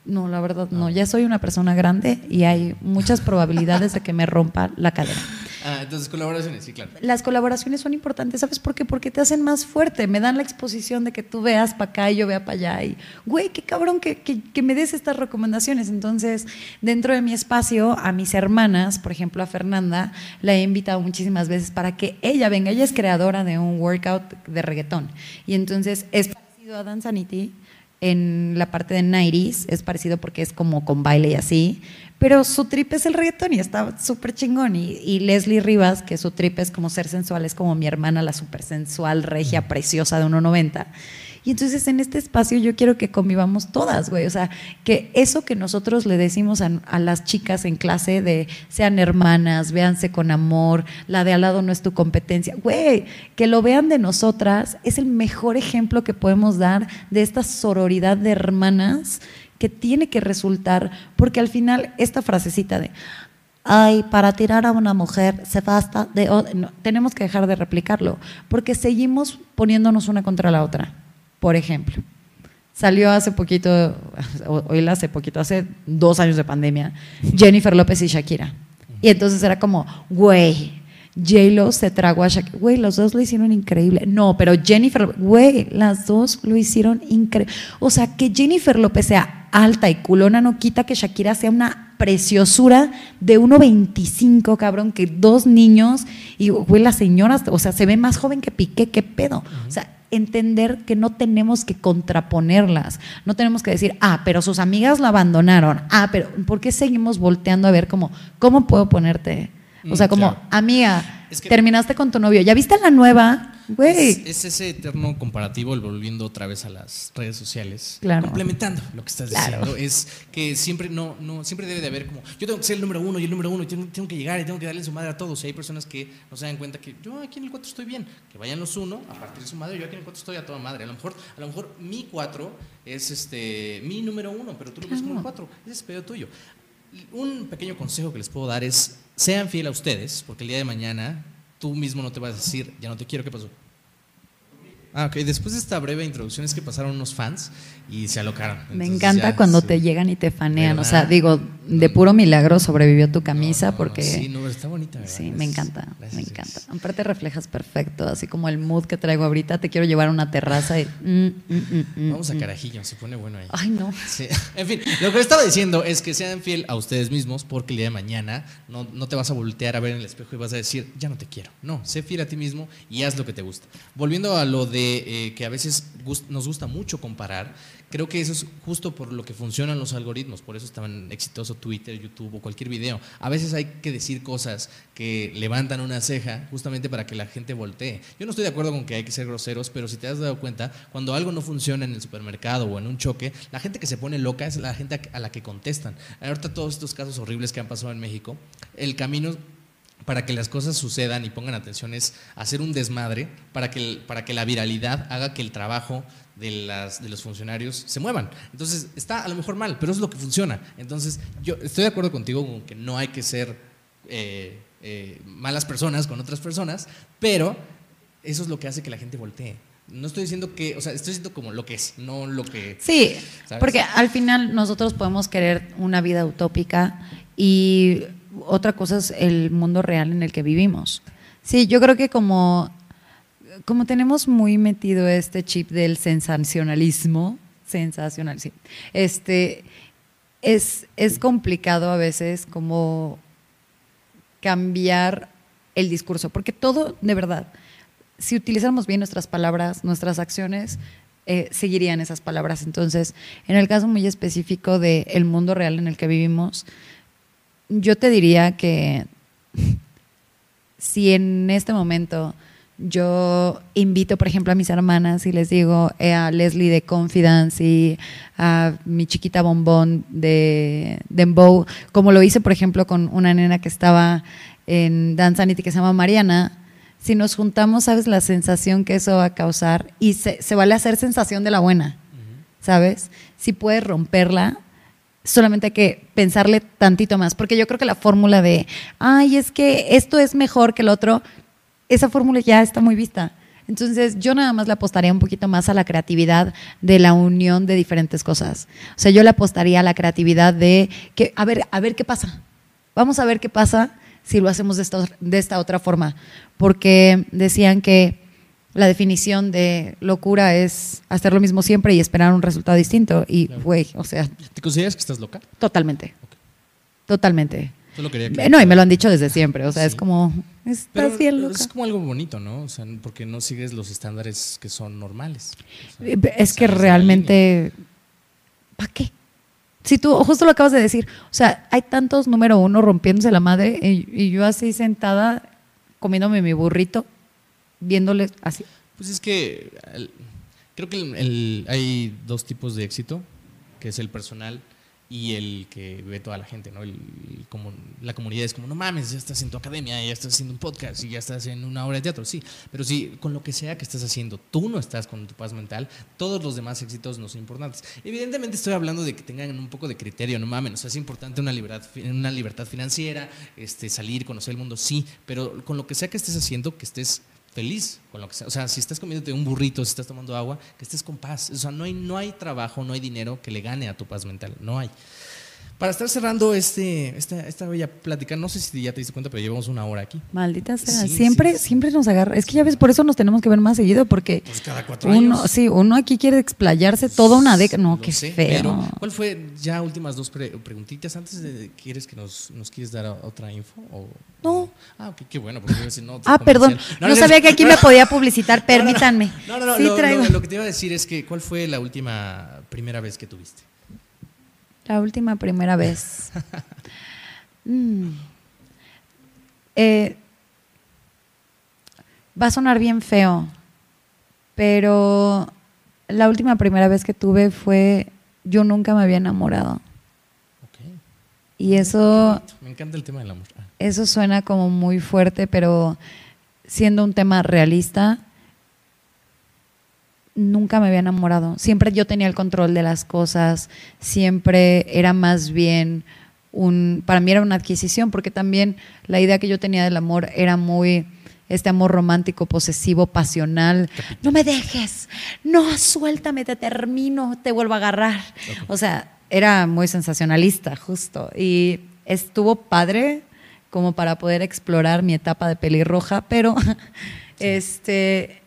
A: No, la verdad no. Ya soy una persona grande y hay muchas probabilidades de que me rompa la cadera.
B: Ah, entonces colaboraciones, sí, claro.
A: Las colaboraciones son importantes, ¿sabes por qué? Porque te hacen más fuerte, me dan la exposición de que tú veas para acá y yo vea para allá. Y, güey, qué cabrón que, que- que me des estas recomendaciones. Entonces, dentro de mi espacio, a mis hermanas, por ejemplo, a Fernanda, la he invitado muchísimas veces para que ella venga. Ella es creadora de un workout de reggaetón. Y entonces es parecido a Danzanity en la parte de 90s, es parecido porque es como con baile y así, pero su trip es el reggaetón y está súper chingón. Y, y Leslie Rivas, que su trip es como ser sensual, es como mi hermana, la súper sensual, regia, preciosa de 1,90. Y entonces en este espacio yo quiero que convivamos todas, güey. O sea, que eso que nosotros le decimos a, las chicas en clase de sean hermanas, véanse con amor, la de al lado no es tu competencia, güey, que lo vean de nosotras es el mejor ejemplo que podemos dar de esta sororidad de hermanas que tiene que resultar, porque al final esta frasecita de, ay, para tirar a una mujer se basta de... o-". no, tenemos que dejar de replicarlo, porque seguimos poniéndonos una contra la otra. Por ejemplo, salió hace poquito, hoy hace poquito, hace dos años de pandemia, Jennifer López y Shakira. Y entonces era como, güey, J-Lo se tragó a Shakira. Güey, los dos lo hicieron increíble. No, pero Jennifer, güey, las dos lo hicieron increíble. O sea, que Jennifer López sea alta y culona no quita que Shakira sea una preciosura de 1.25, cabrón, que dos niños y, güey, la señora, o sea, se ve más joven que Piqué, qué pedo. O sea, entender que no tenemos que contraponerlas, no tenemos que decir, ah, pero sus amigas la abandonaron, ah, pero ¿por qué seguimos volteando a ver como, cómo puedo ponerte? O sea,
B: Mm,
A: como,
B: claro.
A: amiga,
B: Es que-
A: terminaste con tu novio, ¿ya viste la nueva? Güey,
B: Es, es ese eterno comparativo, el volviendo otra vez a las redes sociales.
A: Claro.
B: Complementando lo que estás
A: Claro.
B: diciendo. Es que siempre no, no, siempre debe de haber como, yo tengo que ser el número uno y el número uno y tengo, tengo que llegar y tengo que darle su madre a todos. Y hay personas que no se dan cuenta que yo aquí en el 4 estoy bien. Que vayan los uno a partir de su madre, yo aquí en el 4 estoy a toda madre. A lo mejor, a lo mejor mi 4 es este mi número uno, pero tú lo ves como el 4. Ese es pedo tuyo. Un pequeño consejo que les puedo dar es sean fiel a ustedes, porque el día de mañana tú mismo no te vas a decir, ya no te quiero, ¿qué pasó? Ah, ok. Después de esta breve introducción es que pasaron unos fans y se alocaron.
A: me encanta
B: ya
A: cuando te llegan y te fanean. O sea, digo, de puro milagro sobrevivió tu camisa
B: No, no,
A: porque...
B: Sí, no, está bonita, ¿verdad?
A: Sí, me encanta,
B: Gracias,
A: me encanta. Aparte reflejas perfecto, así como el mood que traigo ahorita. Te quiero llevar a una terraza y... mm, mm, mm,
B: Vamos a carajillo, se pone bueno ahí.
A: Ay, no.
B: Sí. En fin, lo que estaba diciendo es que sean fiel a ustedes mismos porque el día de mañana no, no te vas a voltear a ver en el espejo y vas a decir, ya no te quiero. No, sé fiel a ti mismo y haz lo que te gusta. Volviendo a lo de eh, que a veces nos gusta mucho comparar, creo que eso es justo por lo que funcionan los algoritmos, por eso es tan exitoso Twitter, YouTube o cualquier video. A veces hay que decir cosas que levantan una ceja justamente para que la gente voltee. Yo no estoy de acuerdo con que hay que ser groseros, pero si te has dado cuenta, cuando algo no funciona en el supermercado o en un choque, la gente que se pone loca es la gente a la que contestan. Ahorita todos estos casos horribles que han pasado en México, el camino para que las cosas sucedan y pongan atención es hacer un desmadre para que, para que la viralidad haga que el trabajo de, las, de los funcionarios se muevan. Entonces, está a lo mejor mal, pero es lo que funciona. Entonces, yo estoy de acuerdo contigo con que no hay que ser eh, eh, malas personas con otras personas, pero eso es lo que hace que la gente voltee. No estoy diciendo que, o sea, estoy diciendo como lo que es, no lo que...
A: Sí,
B: ¿Sabes?
A: porque al final nosotros podemos querer una vida utópica y otra cosa es el mundo real en el que vivimos. Sí, yo creo que como, como tenemos muy metido este chip del sensacionalismo, sensacional, sí, este, es, es complicado a veces como cambiar el discurso, porque todo, de verdad, si utilizamos bien nuestras palabras, nuestras acciones, eh, seguirían esas palabras. Entonces, en el caso muy específico del mundo real en el que vivimos, yo te diría que si en este momento yo invito, por ejemplo, a mis hermanas y les digo eh, a Leslie de Confidence y a mi chiquita bombón de Dembow, como lo hice, por ejemplo, con una nena que estaba en Danzanity que se llama Mariana, si nos juntamos, ¿sabes la sensación que eso va a causar? Y se, se vale hacer sensación de la buena, ¿sabes? Si puedes romperla, solamente hay que pensarle tantito más, porque yo creo que la fórmula de, ay, es que esto es mejor que el otro, esa fórmula ya está muy vista. Entonces, yo nada más le apostaría un poquito más a la creatividad de la unión de diferentes cosas. O sea, yo le apostaría a la creatividad de que, a ver, a ver qué pasa. Vamos a ver qué pasa si lo hacemos de esta, de esta otra forma. Porque decían que la definición de locura es hacer lo mismo siempre y esperar un resultado distinto. Y, güey, o sea.
B: ¿Te consideras que estás loca?
A: Totalmente. Totalmente.
B: Solo quería que-
A: No, y me lo han dicho desde siempre. O sea, es como, estás
B: Pero
A: bien loca.
B: es como algo bonito, ¿no? O sea, porque no sigues los estándares que son normales. O sea,
A: Eh, Es que realmente, ¿para qué? Si tú, justo lo acabas de decir, o sea, hay tantos número uno rompiéndose la madre y, y yo así sentada comiéndome mi burrito, viéndole así.
B: Pues es que creo que el- hay dos tipos de éxito, que es el personal y el que ve toda la gente, ¿no? El, como, la comunidad es como, no mames, ya estás en tu academia, ya estás haciendo un podcast y ya estás en una obra de teatro, sí, pero sí, con lo que sea que estés haciendo, tú no estás con tu paz mental, todos los demás éxitos no son importantes. Evidentemente estoy hablando de que tengan un poco de criterio, no mames, o sea, es importante una libertad, una libertad financiera, este, salir, conocer el mundo, sí, pero con lo que sea que estés haciendo, que estés feliz con lo que sea. O sea, si estás comiéndote un burrito, si estás tomando agua, que estés con paz. O sea, no hay, no hay trabajo, no hay dinero que le gane a tu paz mental. No hay. Para estar cerrando este, esta, esta bella plática, no sé si ya te diste cuenta, pero llevamos una hora aquí.
A: Maldita sea.
B: Sí,
A: siempre,
B: sí, sí.
A: siempre nos agarra. Es que ya ves, por eso nos tenemos que ver más seguido, porque
B: Pues cada cuatro
A: uno,
B: años.
A: sí, uno aquí quiere explayarse toda una década. No,
B: Lo
A: qué
B: sé,
A: feo.
B: pero, ¿Cuál fue ya últimas dos pre- preguntitas? Antes de, ¿quieres que nos, nos quieres dar otra info? O,
A: No.
B: Ah, qué bueno. Porque iba a decir, no,
A: Ah, perdón. No,
B: no,
A: sabía que aquí me podía publicitar. Permítanme.
B: No, no, no. Lo, lo- lo que te iba a decir es que, ¿cuál fue la última primera vez que tuviste?
A: La última primera vez. Mm. Eh, va a sonar bien feo, pero la última primera vez que tuve fue yo nunca me había enamorado. Y eso,
B: Me encanta el tema del amor. Ah,
A: eso suena como muy fuerte, pero siendo un tema realista, nunca me había enamorado. Siempre yo tenía el control de las cosas, siempre era más bien un, para mí era una adquisición, porque también la idea que yo tenía del amor era muy este amor romántico, posesivo, pasional. No me dejes, no, suéltame, te termino, te vuelvo a agarrar. O sea, era muy sensacionalista, justo. Y estuvo padre como para poder explorar mi etapa de pelirroja, pero este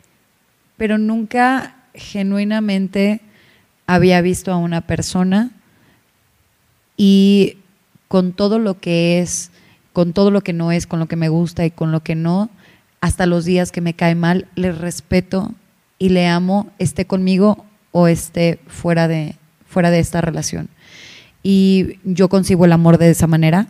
A: pero nunca genuinamente había visto a una persona y con todo lo que es, con todo lo que no es, con lo que me gusta y con lo que no, hasta los días que me cae mal, le respeto y le amo, esté conmigo o esté fuera de, fuera de esta relación. Y yo concibo el amor de esa manera.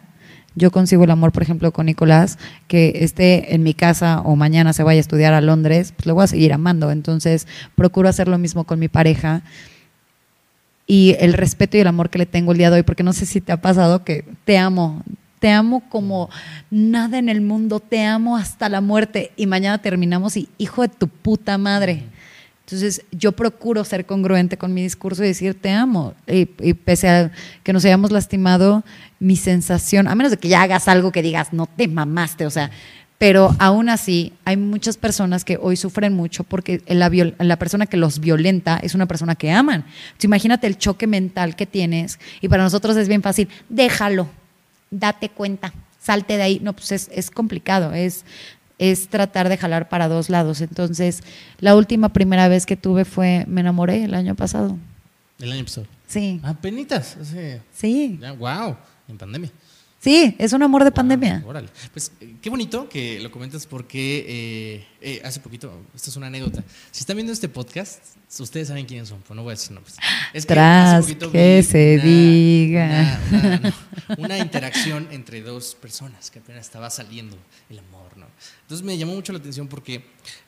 A: Yo concibo el amor, por ejemplo, con Nicolás, que esté en mi casa o mañana se vaya a estudiar a Londres, pues le voy a seguir amando. Entonces, procuro hacer lo mismo con mi pareja y el respeto y el amor que le tengo el día de hoy, porque no sé si te ha pasado que te amo, te amo como nada en el mundo, te amo hasta la muerte y mañana terminamos y hijo de tu puta madre. Entonces yo procuro ser congruente con mi discurso y decir te amo. Y, pese a que nos hayamos lastimado, mi sensación, a menos de que ya hagas algo que digas, no te mamaste, o sea, pero aún así hay muchas personas que hoy sufren mucho porque la, la persona que los violenta es una persona que aman. Entonces, imagínate el choque mental que tienes y para nosotros es bien fácil, déjalo, date cuenta, salte de ahí. No, pues es, es complicado, es, es tratar de jalar para dos lados. Entonces, la última primera vez que tuve fue, me enamoré el año pasado.
B: El año pasado.
A: Sí,
B: Ah, penitas.
A: Sí.
B: ya, wow, en pandemia.
A: Sí, es un amor de pandemia.
B: órale. Pues eh, qué bonito que lo comentas porque eh, eh, hace poquito, esta es una anécdota. Si están viendo este podcast, ustedes saben quiénes son, pues no voy a decir nombres. Es que
A: Tras
B: hace poquito
A: que se diga.
B: Una, una- no, una interacción entre dos personas que apenas estaba saliendo el amor, ¿no? Entonces me llamó mucho la atención porque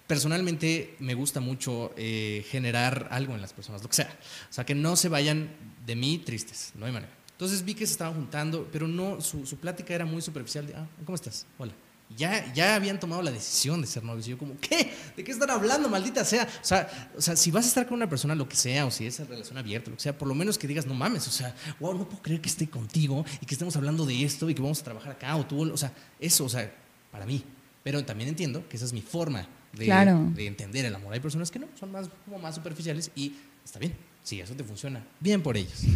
B: personalmente me gusta mucho eh, generar algo en las personas, lo que sea. O sea, que no se vayan de mí tristes, no hay manera. Entonces vi que se estaban juntando, pero no, su, su plática era muy superficial. De, ah, ¿cómo estás? Hola. Ya, ya habían tomado la decisión de ser novios. Y yo como, ¿qué? ¿De qué están hablando, maldita sea? O sea, o sea, si vas a estar con una persona, lo que sea, o si es relación abierta, lo que sea, por lo menos que digas, no mames, o sea, wow, no puedo creer que esté contigo y que estemos hablando de esto y que vamos a trabajar acá, o tú, o sea, eso, o sea, para mí. Pero también entiendo que esa es mi forma de,
A: Claro.
B: de entender el amor. Hay personas que no, son más, como más superficiales y está bien. Sí, eso te funciona. Bien por ellos.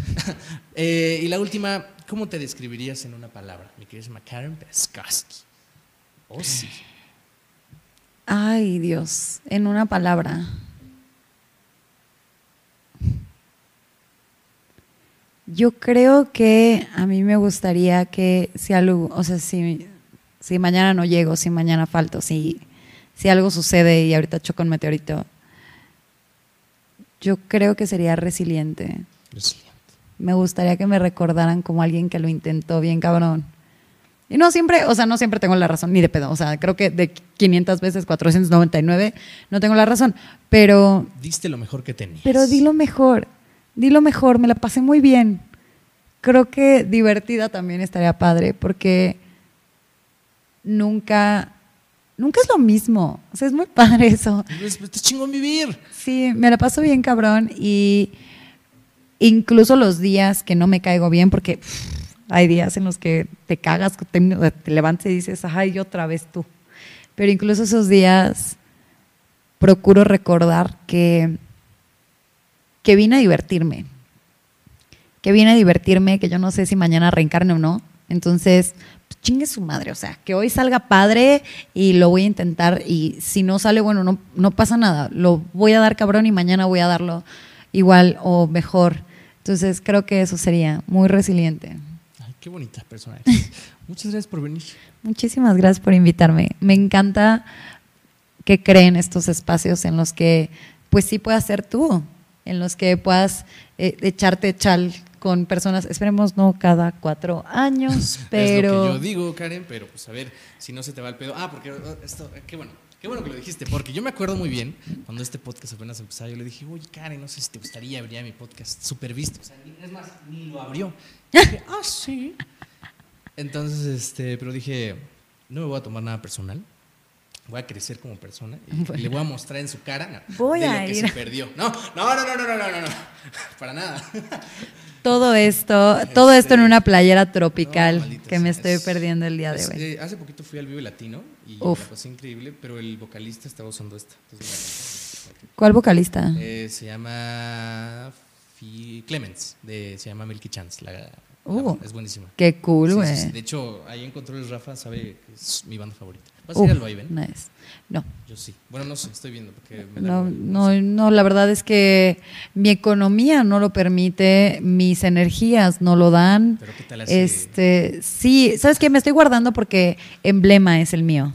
B: Eh, y la última, ¿cómo te describirías en una palabra? Mi querida Karen Peskoski. Oh, sí.
A: Ay, Dios, en una palabra. Yo creo que a mí me gustaría que si algo, o sea, si, si mañana no llego, si mañana falto, si, si algo sucede y ahorita choco un meteorito, yo creo que sería resiliente.
B: Resiliente.
A: Me gustaría que me recordaran como alguien que lo intentó bien cabrón. Y no siempre, o sea, no siempre tengo la razón, ni de pedo. O sea, creo que de 500 veces 499 no tengo la razón. Pero,
B: Diste lo mejor que tenías.
A: pero di lo mejor, di lo mejor, me la pasé muy bien. Creo que divertida también estaría padre porque nunca, nunca es lo mismo. O sea, es muy padre eso.
B: Es, es chingón vivir.
A: Sí, me la paso bien cabrón y incluso los días que no me caigo bien, porque pff, hay días en los que te cagas, te, te levantas y dices, ay, otra vez tú. Pero incluso esos días procuro recordar que, que vine a divertirme, que vine a divertirme, que yo no sé si mañana reencarne o no. Entonces, pues, chingue su madre, o sea, que hoy salga padre y lo voy a intentar y si no sale bueno, no, no pasa nada, lo voy a dar cabrón y mañana voy a darlo igual o mejor. Entonces, creo que eso sería muy resiliente.
B: Ay, qué bonita persona eres. Muchas gracias por venir.
A: Muchísimas gracias por invitarme. Me encanta que creen estos espacios en los que, pues sí puedas ser tú, en los que puedas eh, echarte chal con personas, esperemos no cada cuatro años, pero...
B: es lo que yo digo, Karen, pero pues a ver si no se te va el pedo. Ah, porque oh, esto, eh, qué bueno. Qué bueno que lo dijiste, porque yo me acuerdo muy bien cuando este podcast apenas empezaba. Yo le dije, oye, Karen, no sé si te gustaría abrir mi podcast super visto. O sea, es más, ni lo abrió. Y dije, ah, sí. Entonces, este, pero dije, no me voy a tomar nada personal. Voy a crecer como persona y le voy a mostrar en su cara
A: voy a
B: ir. que se perdió. No, no, no, no, no, no, no, no, para nada.
A: Todo esto, todo esto en una playera tropical
B: No, maldita
A: que me estoy
B: es-
A: perdiendo el día de hoy.
B: eh, hace poquito fui al Vive Latino y
A: Uf.
B: la pasé increíble, pero el vocalista estaba usando esta. Entonces,
A: ¿Cuál vocalista?
B: eh, se llama Fi- Clemens, de, se llama Milky Chance. La, la-
A: Uh.
B: es buenísima.
A: Qué cool, güey.
B: sí, sí. De hecho, ahí en Controles Rafa sabe que es mi banda favorita. ¿Vas a ir
A: Uf,
B: al Vaivén?
A: nice. No,
B: Yo sí. Bueno, no sé, estoy viendo porque me
A: no,
B: hueva,
A: no, no, la verdad es que mi economía no lo permite, mis energías no lo dan.
B: Pero qué tal hace-
A: Este, sí, ¿sabes qué? Me estoy guardando porque Emblema es el mío.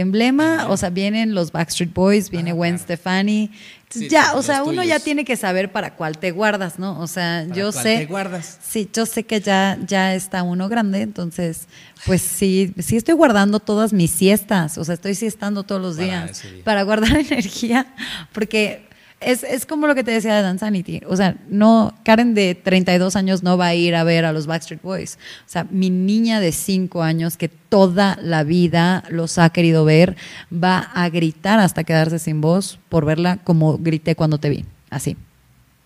A: Emblema, o sea, vienen los Backstreet Boys, viene
B: Ah,
A: Gwen
B: claro.
A: Stefani.
B: Sí,
A: ya,
B: los
A: o sea, uno ya tiene que saber para cuál te guardas, ¿no? O sea,
B: ¿Para
A: yo
B: cuál
A: sé.
B: te guardas?
A: Sí, yo sé que ya, ya está uno grande, entonces, pues sí, sí estoy guardando todas mis siestas, o sea, estoy siestando todos los
B: Para
A: días
B: día.
A: para guardar energía, porque es, es como lo que te decía de Dan Sanity, o sea, no, Karen de 32 años no va a ir a ver a los Backstreet Boys, o sea, mi niña de 5 años que toda la vida los ha querido ver, va a gritar hasta quedarse sin voz por verla como grité cuando te vi, así.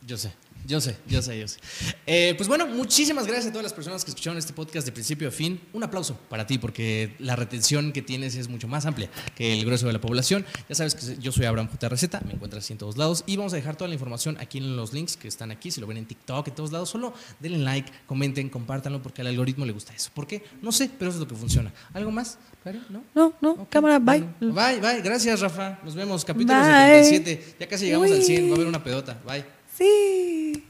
B: Yo sé, yo sé, yo sé, yo sé. Eh, pues bueno, muchísimas gracias a todas las personas que escucharon este podcast de principio a fin. Un aplauso para ti porque la retención que tienes es mucho más amplia que el grueso de la población. Ya sabes que yo soy Abraham J. Receta, me encuentras así en todos lados y vamos a dejar toda la información aquí en los links que están aquí. Si lo ven en TikTok, en todos lados, solo denle like, comenten, compártanlo porque al algoritmo le gusta eso. ¿Por qué? No sé, pero eso es lo que funciona. ¿Algo más? Karen? ¿No?
A: No, no, cámara, bye.
B: Bye, bye. Gracias, Rafa. Nos vemos. Capítulo
A: Bye.
B: 77. Ya casi llegamos al 100. Va a haber una pedota. Bye.
A: Sí.